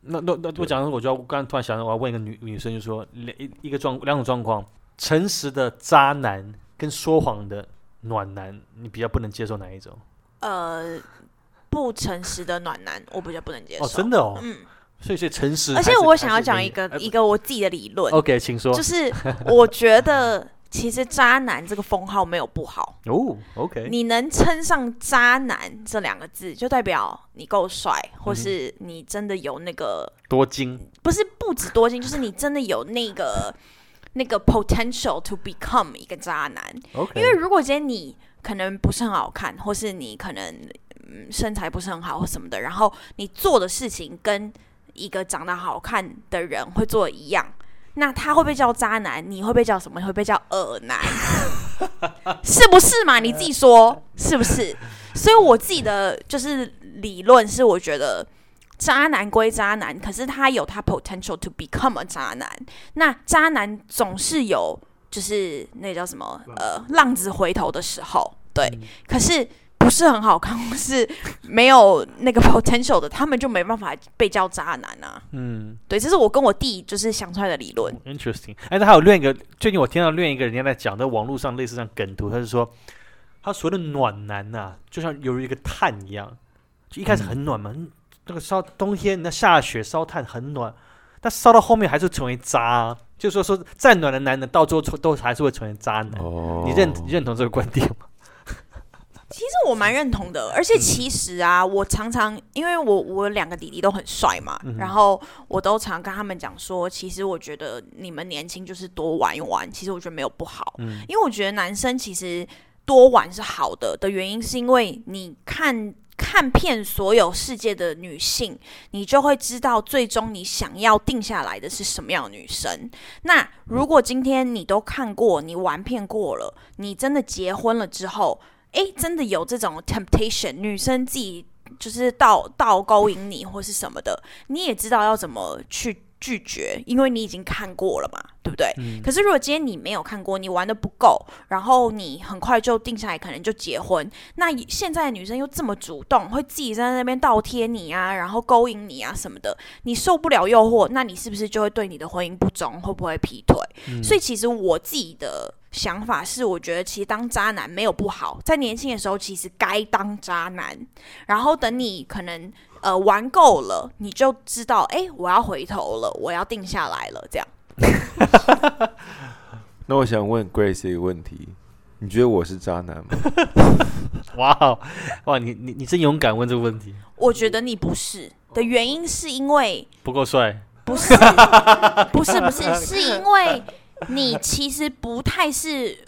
那那那我讲的，我就要刚刚突然想到，我要问一个女女生，就说两一一个状两种状况，诚实的渣男跟说谎的暖男，你比较不能接受哪一种？
呃，不诚实的暖男，我比较不能接受。
哦，真的哦，
嗯，
所以是诚实
而，且我想要讲一个
哎
一个我自己的理论
，OK，请说。
就是我觉得其实渣男这个封号没有不好，
哦，OK，
你能称上渣男这两个字，就代表你够帅，或是你真的有那个，
多金，
不是不止多金，就是你真的有那个那个 potential to become 一个渣男。
OK，
因为如果今天你可能不是很好看，或是你可能嗯身材不是很好或什么的，然后你做的事情跟一个长得好看的人会做的一样，那他会被叫渣男，你会被叫什么？会被叫恶男，是不是嘛？你自己说是不是？所以我自己的就是理论是，我觉得。渣男归渣男，可是他有他 potential to become a 渣男。那渣男总是有就是那叫什么呃浪子回头的时候，对。可是不是很好看，或是没有那个 potential 的，他们就没办法被叫渣男啊。
嗯
对，这是我跟我弟就是想出来的理论。
，interesting。哎，那还有另一个，最近我听到另一个人家在讲，在网络上类似像梗图，他是说，他所谓的暖男呐、就像犹如一个炭一样，就一开始很暖嘛，嗯那个烧冬天那下雪烧炭很暖，但烧到后面还是成为渣、啊，就说说再暖的男人到最后都还是会成为渣男。
哦，
你认你认同这个观点吗？
我蛮认同的，而且其实啊，我常常因为我我两个弟弟都很帅嘛，
嗯
然后我都常跟他们讲说，其实我觉得你们年轻就是多玩一玩，其实我觉得没有不好，
嗯
因为我觉得男生其实多玩是好的的原因，是因为你看。看遍所有世界的女性，你就会知道最终你想要定下来的是什么样的女生。那如果今天你都看过，你玩遍过了，你真的结婚了之后，诶，真的有这种 temptation，女生自己就是倒倒勾引你或是什么的，你也知道要怎么去拒绝，因为你已经看过了嘛，对不对？
嗯
可是如果今天你没有看过，你玩的不够，然后你很快就定下来，可能就结婚，那现在的女生又这么主动，会自己在那边倒贴你啊，然后勾引你啊什么的，你受不了诱惑，那你是不是就会对你的婚姻不忠，会不会劈腿？
嗯
所以其实我自己的想法是，我觉得其实当渣男没有不好，在年轻的时候其实该当渣男，然后等你可能呃玩够了，你就知道，哎、我要回头了，我要定下来了，这样。
那我想问 Grace 一个问题，你觉得我是渣男吗？
哇哦哇，你你你真勇敢问这个问题，
我觉得你不是的原因是因为
不够帅。
不是不是不是，是因为你其实不太是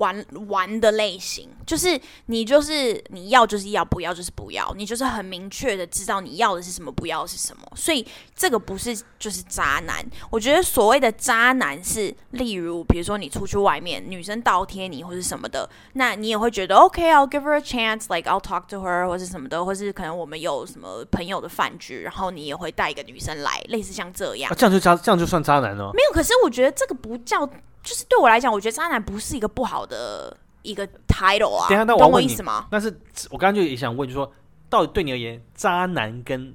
玩玩的类型，就是你就是你要就是要，不要就是不要，你就是很明确的知道你要的是什么，不要的是什么，所以这个不是就是渣男。我觉得所谓的渣男是，例如比如说你出去外面，女生倒贴你或是什么的，那你也会觉得 OK，I'll、give her a chance，like I'll talk to her 或是什么的，或是可能我们有什么朋友的饭局，然后你也会带一个女生来，类似像这样
啊，。这样就渣，这样就算渣男哦。
没有，可是我觉得这个不叫，就是对我来讲，我觉得渣男不是一个不好的一个 title 啊。
等下那
我
问你
意思吗？
但是我刚刚就也想问，就是说，到底对你而言，渣男跟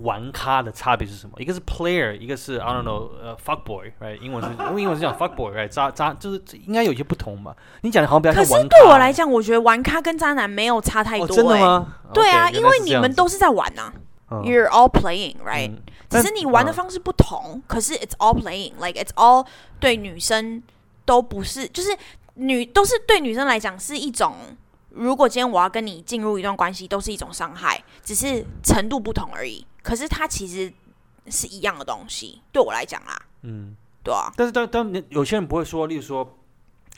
玩咖的差别是什么？一个是 player，一个是 I don't know，呃，fuck boy，right？英文是，因 为英文是讲 fuck boy，right？渣渣就是应该有一些不同吧？你讲的好像比较
可是
像玩咖。
对我来讲，我觉得玩咖跟渣男没有差太多。
真的？吗？
对啊
OK，
因为你们都是在玩呐、
嗯
You're all playing, right？、
嗯
只是你玩的
嗯
方式不同，可是 it's all playing，like it's all 对女生都不是，就是女都是对女生来讲是一种。如果今天我要跟你进入一段关系，都是一种伤害，只是程度不同而已。可是它其实是一样的东西，对我来讲啊，
嗯，
对啊，
但是当当有些人不会说，例如说，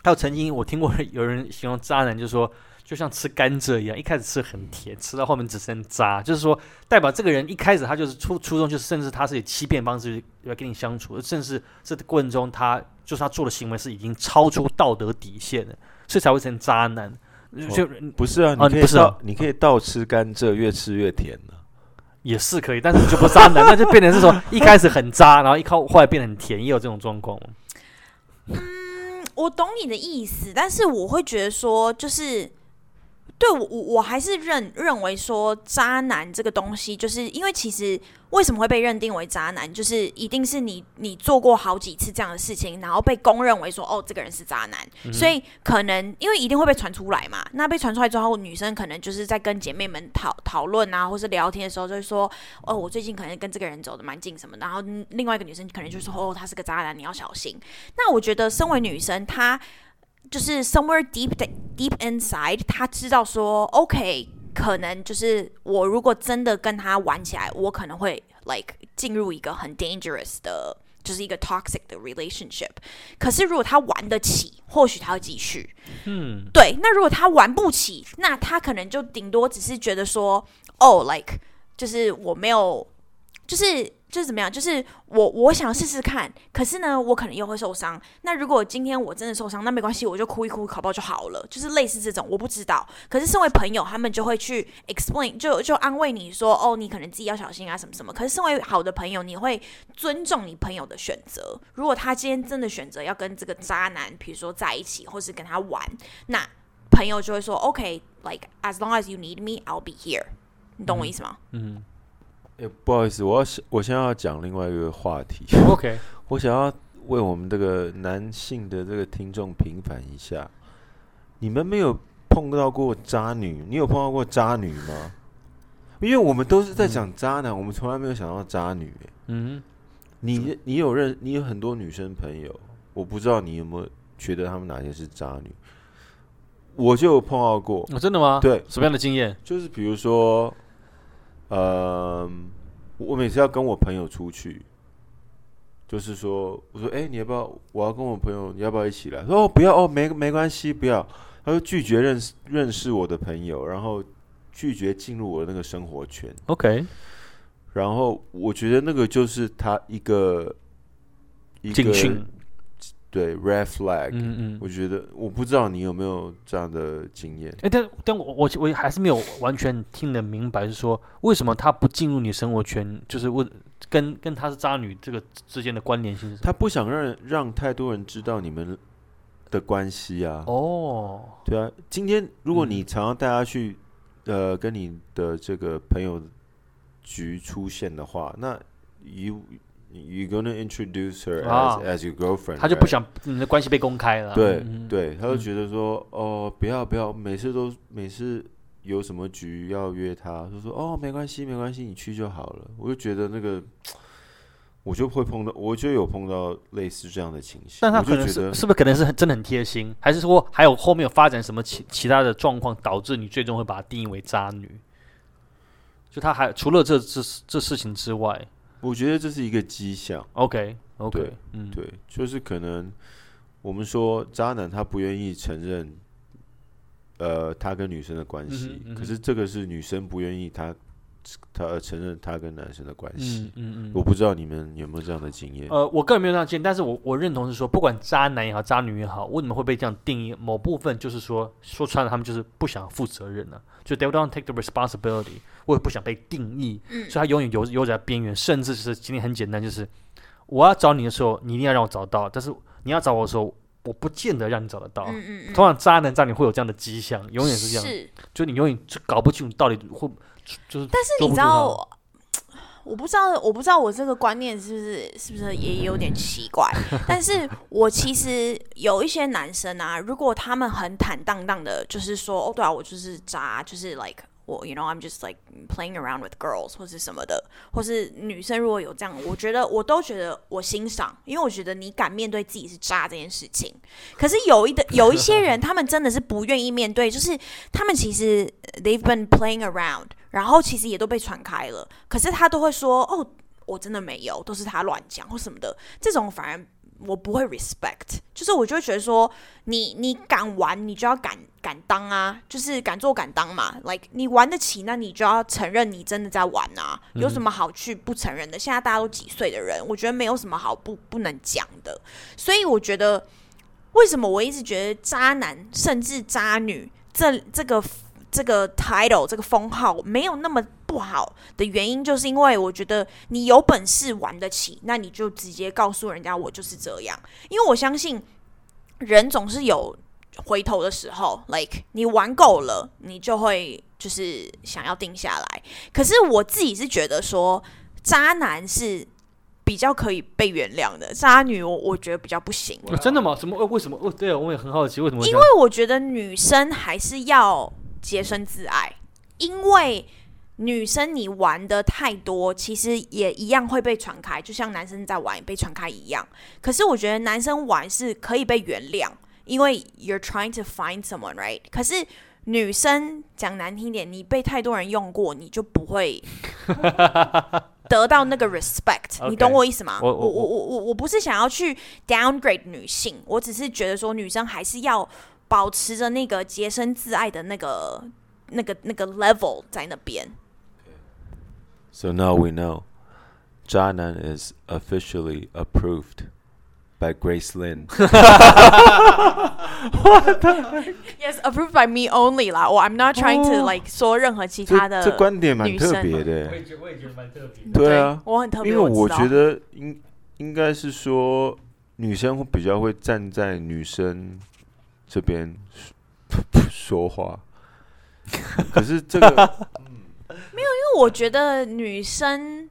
还有曾经我听过有人形容渣男，就是说，就像吃甘蔗一样，一开始吃很甜，吃到后面只剩渣，就是说，代表这个人一开始他就是初初衷就是，甚至他是以欺骗方式来跟你相处，甚至这个过程中他就是他做的行为是已经超出道德底线的，所以才会成渣男。就、
不是啊，
哦
你可以
不是啊，
你可以倒吃甘蔗，越吃越甜的。
也是可以，但是你就不渣男，那就变成是说一开始很渣，然后一靠后来变得很甜，也有这种状况吗。
我懂你的意思，但是我会觉得说，就是对我我我还是认认为说，渣男这个东西，就是因为其实为什么会被认定为渣男，就是一定是你你做过好几次这样的事情，然后被公认为说，哦，这个人是渣男，所以可能因为一定会被传出来嘛，那被传出来之后，女生可能就是在跟姐妹们讨讨论啊，或是聊天的时候，就会说，哦，我最近可能跟这个人走的蛮近什么的，然后嗯另外一个女生可能就说，哦，他是个渣男，你要小心。那我觉得，身为女生，她就是 somewhere deep deep inside，他知道说，OK，可能就是我如果真的跟他玩起来，我可能会 like 进入一个很 dangerous 的，就是一个 toxic 的 relationship。可是如果他玩得起，或许他会继续。
嗯，
对，那如果他玩不起，那他可能就顶多只是觉得说，哦，like 就是我没有，就是就是怎么样，就是我我想试试看，可是呢，我可能又会受伤。那如果今天我真的受伤，那没关系，我就哭一哭，考不就好了。就是类似这种，我不知道。可是身为朋友，他们就会去 explain，就就安慰你说，哦，你可能自己要小心啊，什么什么。可是身为好的朋友，你会尊重你朋友的选择。如果他今天真的选择要跟这个渣男，比如说在一起，或是跟他玩，那朋友就会说，OK，like、as long as you need me，I'll be here。你懂我意思吗？
嗯
哎，不好意思，我要我现在要讲另外一个话题，，
OK，
我想要为我们这个男性的这个听众平反一下，你们没有碰到过渣女？你有碰到过渣女吗？因为我们都是在讲渣男，我们从来没有想到渣女、欸。
嗯
你你有认你有很多女生朋友，我不知道你有没有觉得她们哪些是渣女，我就有碰到过，
哦，真的吗？
对，
什么样的经验？
就是比如说，呃，我每次要跟我朋友出去，就是说，我说，哎、你要不要？我要跟我朋友，你要不要一起来？说哦，不要哦，没没关系，不要。他就拒绝认识认识我的朋友，然后拒绝进入我的那个生活圈。
OK，
然后我觉得那个就是他一个一个
警讯。
对 red flag。
嗯嗯。
我觉得我不知道你有没有这样的经验。
哎，但但我我我还是没有完全听得明白，是说为什么他不进入你生活圈，就是问跟跟他是渣女这个之间的关联性是什么？
他不想让让太多人知道你们的关系啊。
哦，
对啊，今天如果你
嗯
常常带他去，呃，跟你的这个朋友局出现的话，那 you you gonna introduce her as、
啊
as your girlfriend，
他就不想你的关系被公开了。
对
嗯，
对，他就
嗯
觉得说，哦，不要不要，每次都每次有什么局要约他，就说哦，没关系没关系，你去就好了。我就觉得那个，我就会碰到，我就有碰到类似这样的情形。
但他可能
觉得
是是不是可能是很真的很贴心，还是说还有后面有发展什么其其他的状况，导致你最终会把她定义为渣女？就他还除了这这这事情之外
我觉得这是一个迹象。
，OK OK，
对
嗯，
对，就是可能我们说渣男他不愿意承认，呃，他跟女生的关系，
嗯嗯
可是这个是女生不愿意他他承认他跟男生的关系
嗯。嗯嗯，
我不知道你们有没有这样的经验？
呃，我个人没有这样经验，但是我我认同是说，不管渣男也好，渣女也好，为什么会被这样定义？某部分就是说，说穿了，他们就是不想负责任呢、就 they don't take the responsibility，我也不想被定义，
嗯
所以他永远游游在边缘，甚至是今天很简单，就是我要找你的时候，你一定要让我找到，但是你要找我的时候，我不见得让你找得到。
嗯嗯嗯，
通常渣男渣女会有这样的迹象，永远是这样，
是，
就你永远就搞不清楚到底会就是。
但是你知道，我不知道，我不知道我这个观念是不是是不是也有点奇怪。但是我其实有一些男生啊，如果他们很坦荡荡的，就是说，哦，对啊，我就是渣，就是 like 我，you know I'm just like playing around with girls 或是什么的，或是女生如果有这样，我觉得我都觉得我欣赏，因为我觉得你敢面对自己是渣这件事情。可是有一的有一些人，他们真的是不愿意面对，就是他们其实 they've been playing around，然后其实也都被传开了，可是他都会说哦，我真的没有，都是他乱讲或什么的，这种反而我不会 respect，就是我就会觉得说你你敢玩，你就要敢敢当啊，就是敢做敢当嘛，like 你玩得起，那你就要承认你真的在玩啊，有什么好去不承认的？现在大家都几岁的人，我觉得没有什么好不不能讲的，所以我觉得。为什么我一直觉得渣男甚至渣女这这个这个 title 这个封号没有那么不好的原因，就是因为我觉得你有本事玩得起，那你就直接告诉人家我就是这样，因为我相信人总是有回头的时候，like 你玩够了，你就会就是想要定下来。可是我自己是觉得说，渣男是比较可以被原谅的，渣女我我觉得比较不行。
呃真的吗？什么？呃为什么？哦，对啊，我也很好奇，为什么？
因为我觉得女生还是要洁身自爱，因为女生你玩的太多，其实也一样会被传开，就像男生在玩被传开一样。可是我觉得男生玩是可以被原谅，因为 you're trying to find someone right。可是女生讲难听点，你被太多人用过，你就不会 得到那个
respect，OK
你懂我意思吗？
我我
我我我不是想要去 downgrade 女性，我只是觉得说女生还是要保持着那个洁身自爱的那个那个那个 level 在那边。
So now we know, 渣男 is officially approved by Grace Lin.
Yes, approved by me only 啦。我 I'm not trying to
哦
like 说任何其
这
他的
这观点蛮特
女生
别的
也觉我也觉得蛮特别
对啊
我很特别，
因为我
知道
觉得应应该是说女生会比较会站在女生 这边 说话，可是这个 没有
因为我觉得女生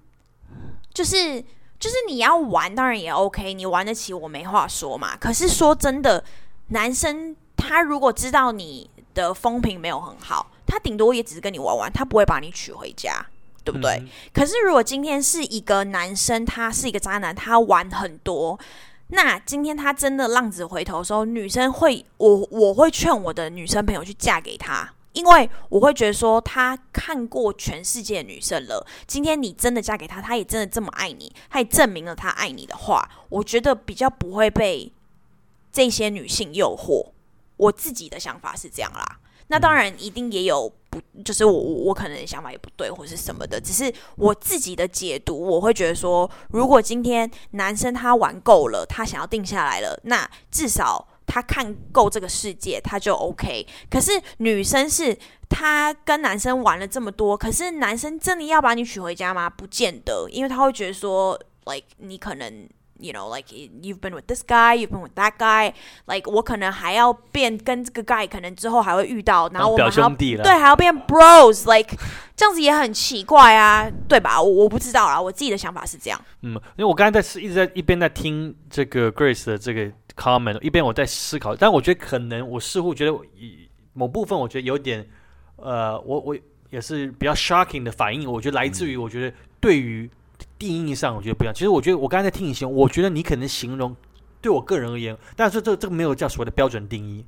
就是就是你要玩，当然也 OK，你玩得起，我没话说嘛。可是说真的，男生他如果知道你的风评没有很好，他顶多也只是跟你玩玩，他不会把你娶回家。对不对？
嗯
可是如果今天是一个男生，他是一个渣男，他玩很多。那今天他真的浪子回头的时候，女生会我我会劝我的女生朋友去嫁给他，因为我会觉得说他看过全世界的女生了。今天你真的嫁给他，他也真的这么爱你，他也证明了他爱你的话，我觉得比较不会被这些女性诱惑。我自己的想法是这样啦。那当然，一定也有就是我我我可能想法也不对，或者是什么的。只是我自己的解读，我会觉得说，如果今天男生他玩够了，他想要定下来了，那至少他看够这个世界，他就 OK。可是女生是她跟男生玩了这么多，可是男生真的要把你娶回家吗？不见得，因为他会觉得说，like 你可能。You know, like you've been with this guy, you've been with that guy. Like 我可能还要变跟这个 guy，可能之后还会遇到，然后我还要
兄弟了，
对，还要变 bros。Like 这样子也很奇怪啊，对吧？我我不知道啦，我自己的想法是这样。
嗯，因为我刚才在是一直在一边在听这个 Grace 的这个 comment，一边我在思考，但我觉得可能我似乎觉得某部分我觉得有点呃，我我也是比较 shocking 的反应，我觉得来自于我觉得对于定义上我觉得不一样。其实我觉得我刚才在听你形容，我觉得你可能形容对我个人而言，但是这这个没有叫所谓的标准定义。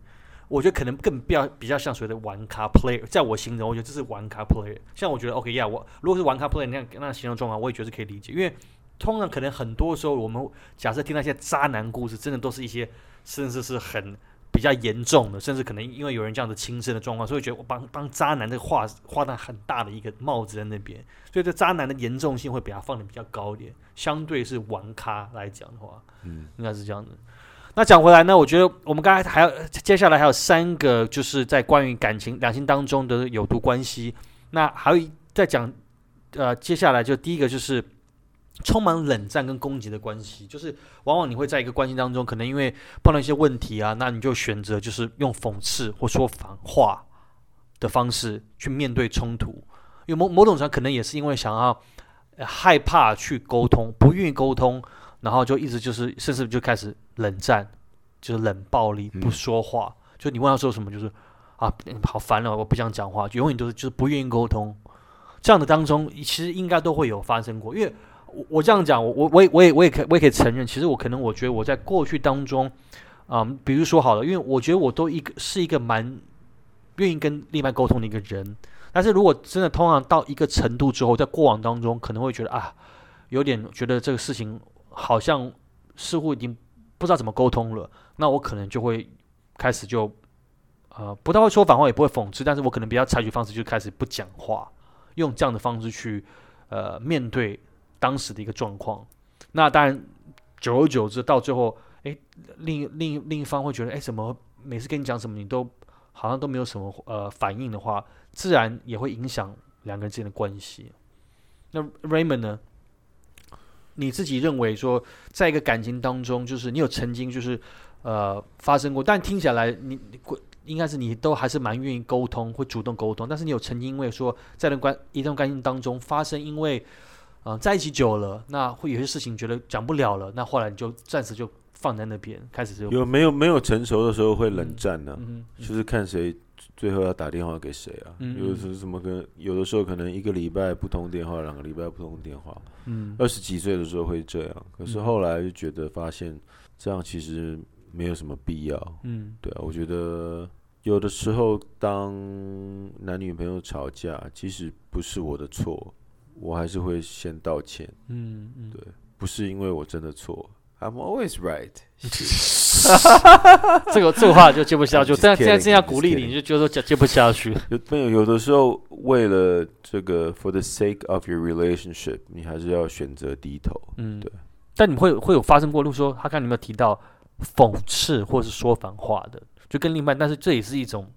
我觉得可能更比较比较像所谓的玩咖 player，在我形容，我觉得这是玩咖 player。像我觉得 OK 呀、我如果是玩咖 player 那样那形容状况，我也觉得是可以理解，因为通常可能很多时候我们假设听那些渣男故事，真的都是一些甚至是很比较严重的，甚至可能因为有人这样的轻生的状况，所以觉得我帮帮渣男这个画画上很大的一个帽子在那边，所以这渣男的严重性会比他放的比较高一点，相对是玩咖来讲的话，
嗯，
应该是这样的。那讲回来呢，我觉得我们刚才还有接下来还有三个，就是在关于感情两性当中的有毒关系。那还有一在讲，呃，接下来就第一个就是充满冷战跟攻击的关系，就是往往你会在一个关系当中，可能因为碰到一些问题啊，那你就选择就是用讽刺或说反话的方式去面对冲突，因为某某种程度上可能也是因为想要、害怕去沟通，不愿意沟通，然后就一直就是甚至就开始冷战，就是冷暴力，不说话。就你问他说什么，就是啊，好烦了，我不想讲话，永远都是就是不愿意沟通。这样的当中，其实应该都会有发生过。因为我我这样讲，我我我也我也我也可我也可以承认，其实我可能我觉得我在过去当中，嗯，比如说好了，因为我觉得我都一个是一个蛮愿意跟另外沟通的一个人。但是如果真的通常到一个程度之后，在过往当中可能会觉得啊，有点觉得这个事情好像似乎已经不知道怎么沟通了，那我可能就会开始就呃不太会说反话，也不会讽刺，但是我可能比较采取方式就开始不讲话，用这样的方式去呃面对当时的一个状况。那当然，久而久之，到最后，哎，另另另一方会觉得，哎，怎么每次跟你讲什么，你都好像都没有什么呃反应的话，自然也会影响两个人之间的关系。那 Raymond 呢？你自己认为说，在一个感情当中，就是你有曾经就是呃发生过，但听起来你你应该是你都还是蛮愿意沟通，会主动沟通。但是你有曾经因为说在段关一段关系当中发生，因为呃在一起久了，那会有些事情觉得讲不了了，那后来你就暂时就放在那边，开始就
有没有没有成熟的时候会冷战呢、就是看谁最后要打电话给谁啊？
嗯
有的时候什么跟有的时候可能一个礼拜不通电话，两个礼拜不通电话。
嗯
二十几岁的时候会这样，可是
嗯
后来就觉得发现这样其实没有什么必要。
嗯
对啊，我觉得有的时候当男女朋友吵架，其实不是我的错，我还是会先道歉，
嗯嗯，
对不是因为我真的错。I'm always right
这个这个话就接不下去。现在现在这样鼓励你，你就觉得说接接不下去。
有没有有的时候为了这个 for the sake of your relationship，你还是要选择低头。
嗯，
对。
但你会会有发生过，例如说他看你有没有提到讽刺或是说反话的，就跟另一半，但是这也是一种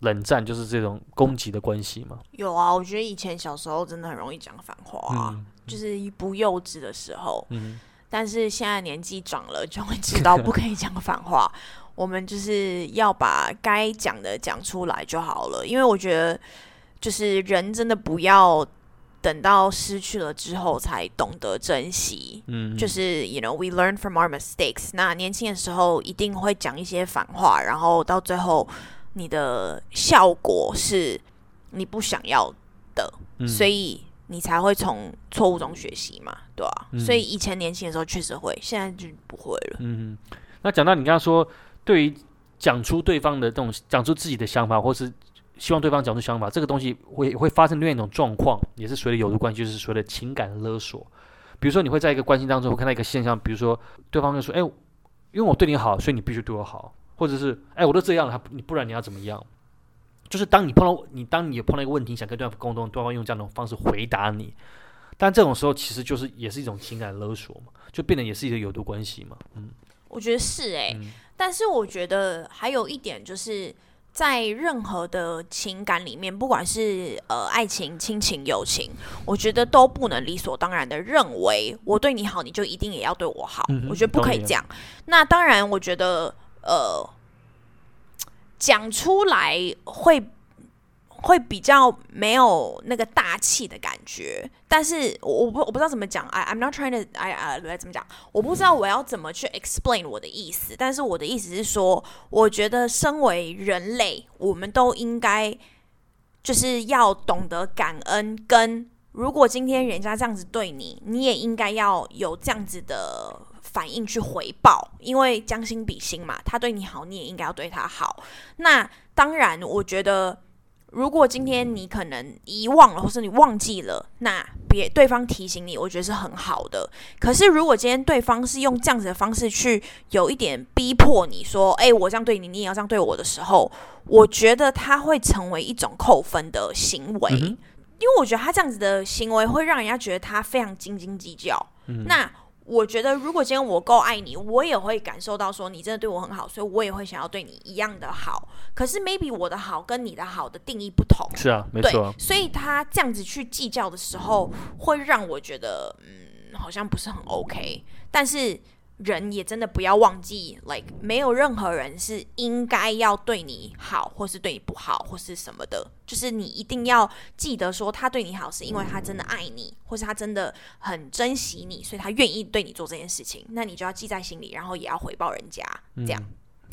冷战，就是这种攻击的关系吗。
有啊，我觉得以前小时候真的很容易讲反话啊，
嗯
就是不幼稚的时候。
嗯
但是现在年纪长了，就会知道不可以讲反话。我们就是要把该讲的讲出来就好了，因为我觉得，就是人真的不要等到失去了之后才懂得珍惜。
嗯，
就是 you know we learn from our mistakes。那年轻的时候一定会讲一些反话，然后到最后你的效果是你不想要的，
嗯
所以你才会从错误中学习嘛，对吧、
嗯
所以以前年轻的时候确实会，现在就不会了。
嗯，那讲到你刚刚说，对于讲出对方的这种讲出自己的想法，或是希望对方讲出想法，这个东西会会发生另外一种状况，也是随着有的关系，就是所谓的情感勒索。比如说，你会在一个关系当中会看到一个现象，比如说对方就说：“哎、因为我对你好，所以你必须对我好。”或者是“哎、我都这样了，他不你不然你要怎么样？”就是当你碰到你当你碰到一个问题，想跟对方沟通，对方用这样的方式回答你，但这种时候其实就是也是一种情感勒索嘛，就变得也是一个有毒关系嘛。嗯
我觉得是哎、
嗯
但是我觉得还有一点就是。在任何的情感里面，不管是呃爱情、亲情、友情，我觉得都不能理所当然的认为我对你好，你就一定也要对我好。
嗯
我觉得不可以这样。那当然，我觉得呃讲出来会会比较没有那个大气的感觉，但是我我不我不知道怎么讲，I I'm not trying to I 啊、uh, 怎么讲，我不知道我要怎么去 explain 我的意思，但是我的意思是说，我觉得身为人类，我们都应该就是要懂得感恩，跟如果今天人家这样子对你，你也应该要有这样子的反应去回报，因为将心比心嘛，他对你好，你也应该要对他好。那当然，我觉得。如果今天你可能遗忘了，或是你忘记了，那别对方提醒你，我觉得是很好的。可是如果今天对方是用这样子的方式去有一点逼迫你说，哎、我这样对你，你也要这样对我的时候，我觉得他会成为一种扣分的行为，
嗯
因为我觉得他这样子的行为会让人家觉得他非常斤斤计较。
嗯
那我觉得，如果今天我够爱你，我也会感受到说你真的对我很好，所以我也会想要对你一样的好。可是 maybe 我的好跟你的好的定义不同，
是啊，没错啊，，
所以他这样子去计较的时候，会让我觉得，嗯，好像不是很 OK。但是人也真的不要忘记，like 没有任何人是应该要对你好，或是对你不好，或是什么的。就是你一定要记得说，他对你好是因为他真的爱你，或是他真的很珍惜你，所以他愿意对你做这件事情。那你就要记在心里，然后也要回报人家，这样。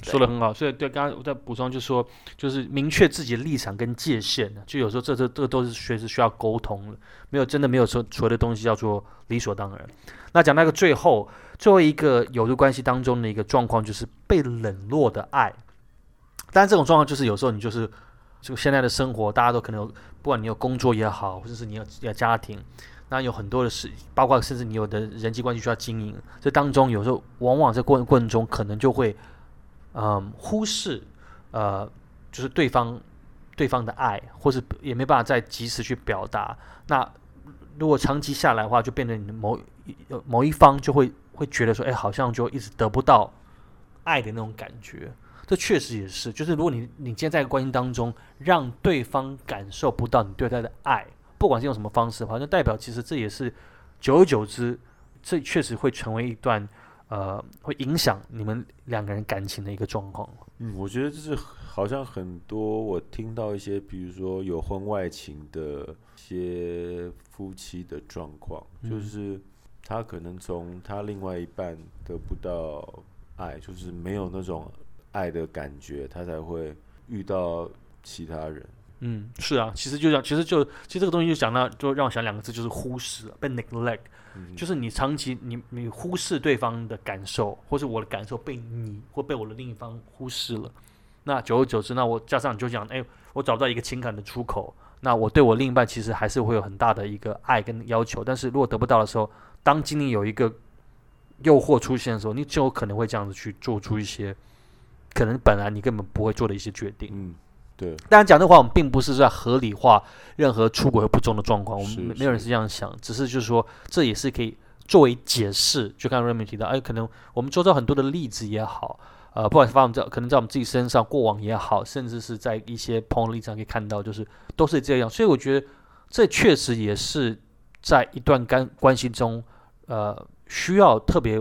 对
说的很好。所以对，刚刚我在补充，就说就是明确自己的立场跟界限呢，就有时候这这这个都是随时需要沟通的，没有真的没有说所谓的东西叫做理所当然。那讲到一个最后最后一个有的关系当中的一个状况，就是被冷落的爱。但，这种状况就是有时候你就是这个现在的生活，大家都可能有，不管你有工作也好，或者是你有有家庭，那有很多的事，包括甚至你有的人际关系需要经营，这当中有时候往往在过过程中可能就会，嗯，忽视呃，就是对方对方的爱，或是也没办法再及时去表达。那如果长期下来的话，就变成某一某一方就会会觉得说，哎，好像就一直得不到爱的那种感觉。这确实也是，就是如果你你今天在关系当中，让对方感受不到你对他的爱，不管是用什么方式的话，那代表其实这也是久而久之，这确实会成为一段呃会影响你们两个人感情的一个状况。
嗯，我觉得这是好像很多我听到一些，比如说有婚外情的一些夫妻的状况，就
嗯
是他可能从他另外一半得不到爱，就是没有那种爱的感觉，他才会遇到其他人。
嗯，是啊，其实就讲，其实就其实这个东西就讲到，就让我想两个字，就是忽视，被 neglect，
嗯，
就是你长期你你忽视对方的感受，或是我的感受被你或被我的另一方忽视了。那久而久之，那我加上你就讲，哎，我找不到一个情感的出口，那我对我另一半其实还是会有很大的一个爱跟要求，但是如果得不到的时候，当今天有一个诱惑出现的时候，你就有可能会这样子去做出一些可能本来你根本不会做的一些决定。
嗯，对，
当然讲这话，我们并不是在合理化任何出轨和不忠的状况，我们没没有人
是
是这样想，只是就是说这也是可以作为解释。就刚刚 Remy 提到，哎，可能我们周遭很多的例子也好，呃，不管是发生在可能在我们自己身上过往也好，甚至是在一些朋友的例上可以看到，就是都是这样。所以我觉得这确实也是在一段关关系中，呃，需要特别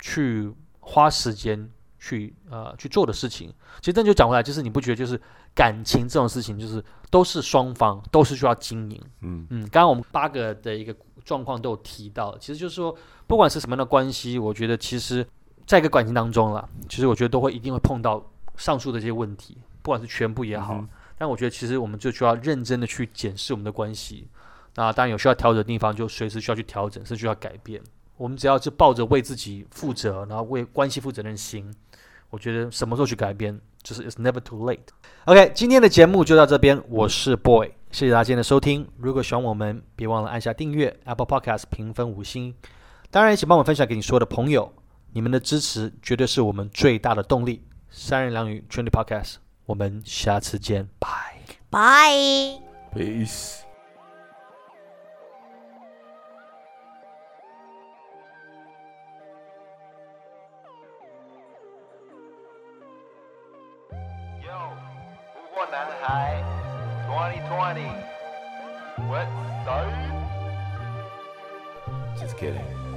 去花时间去呃去做的事情。其实，这就讲回来，就是你不觉得就是感情这种事情，就是都是双方都是需要经营。
嗯
嗯，刚刚我们八个的一个状况都有提到，其实就是说，不管是什么样的关系，我觉得其实在一个感情当中了，其实我觉得都会一定会碰到上述的这些问题，不管是全部也好。
嗯
但我觉得其实我们就需要认真的去检视我们的关系。那当然有需要调整的地方，就随时需要去调整，是需要改变。我们只要是抱着为自己负责，然后为关系负责任心，我觉得什么时候去改变，就是 it's never too late。OK，今天的节目就到这边，我是 Boy，谢谢大家今天的收听。如果喜欢我们，别忘了按下订阅，Apple Podcast 评分五星，当然也请帮我分享给你所有的朋友，你们的支持绝对是我们最大的动力。三人两语 Trendy Podcast，我们下次见，拜。
拜。
Peace。
Yo，不过男孩，2020，What's
up？Just kidding.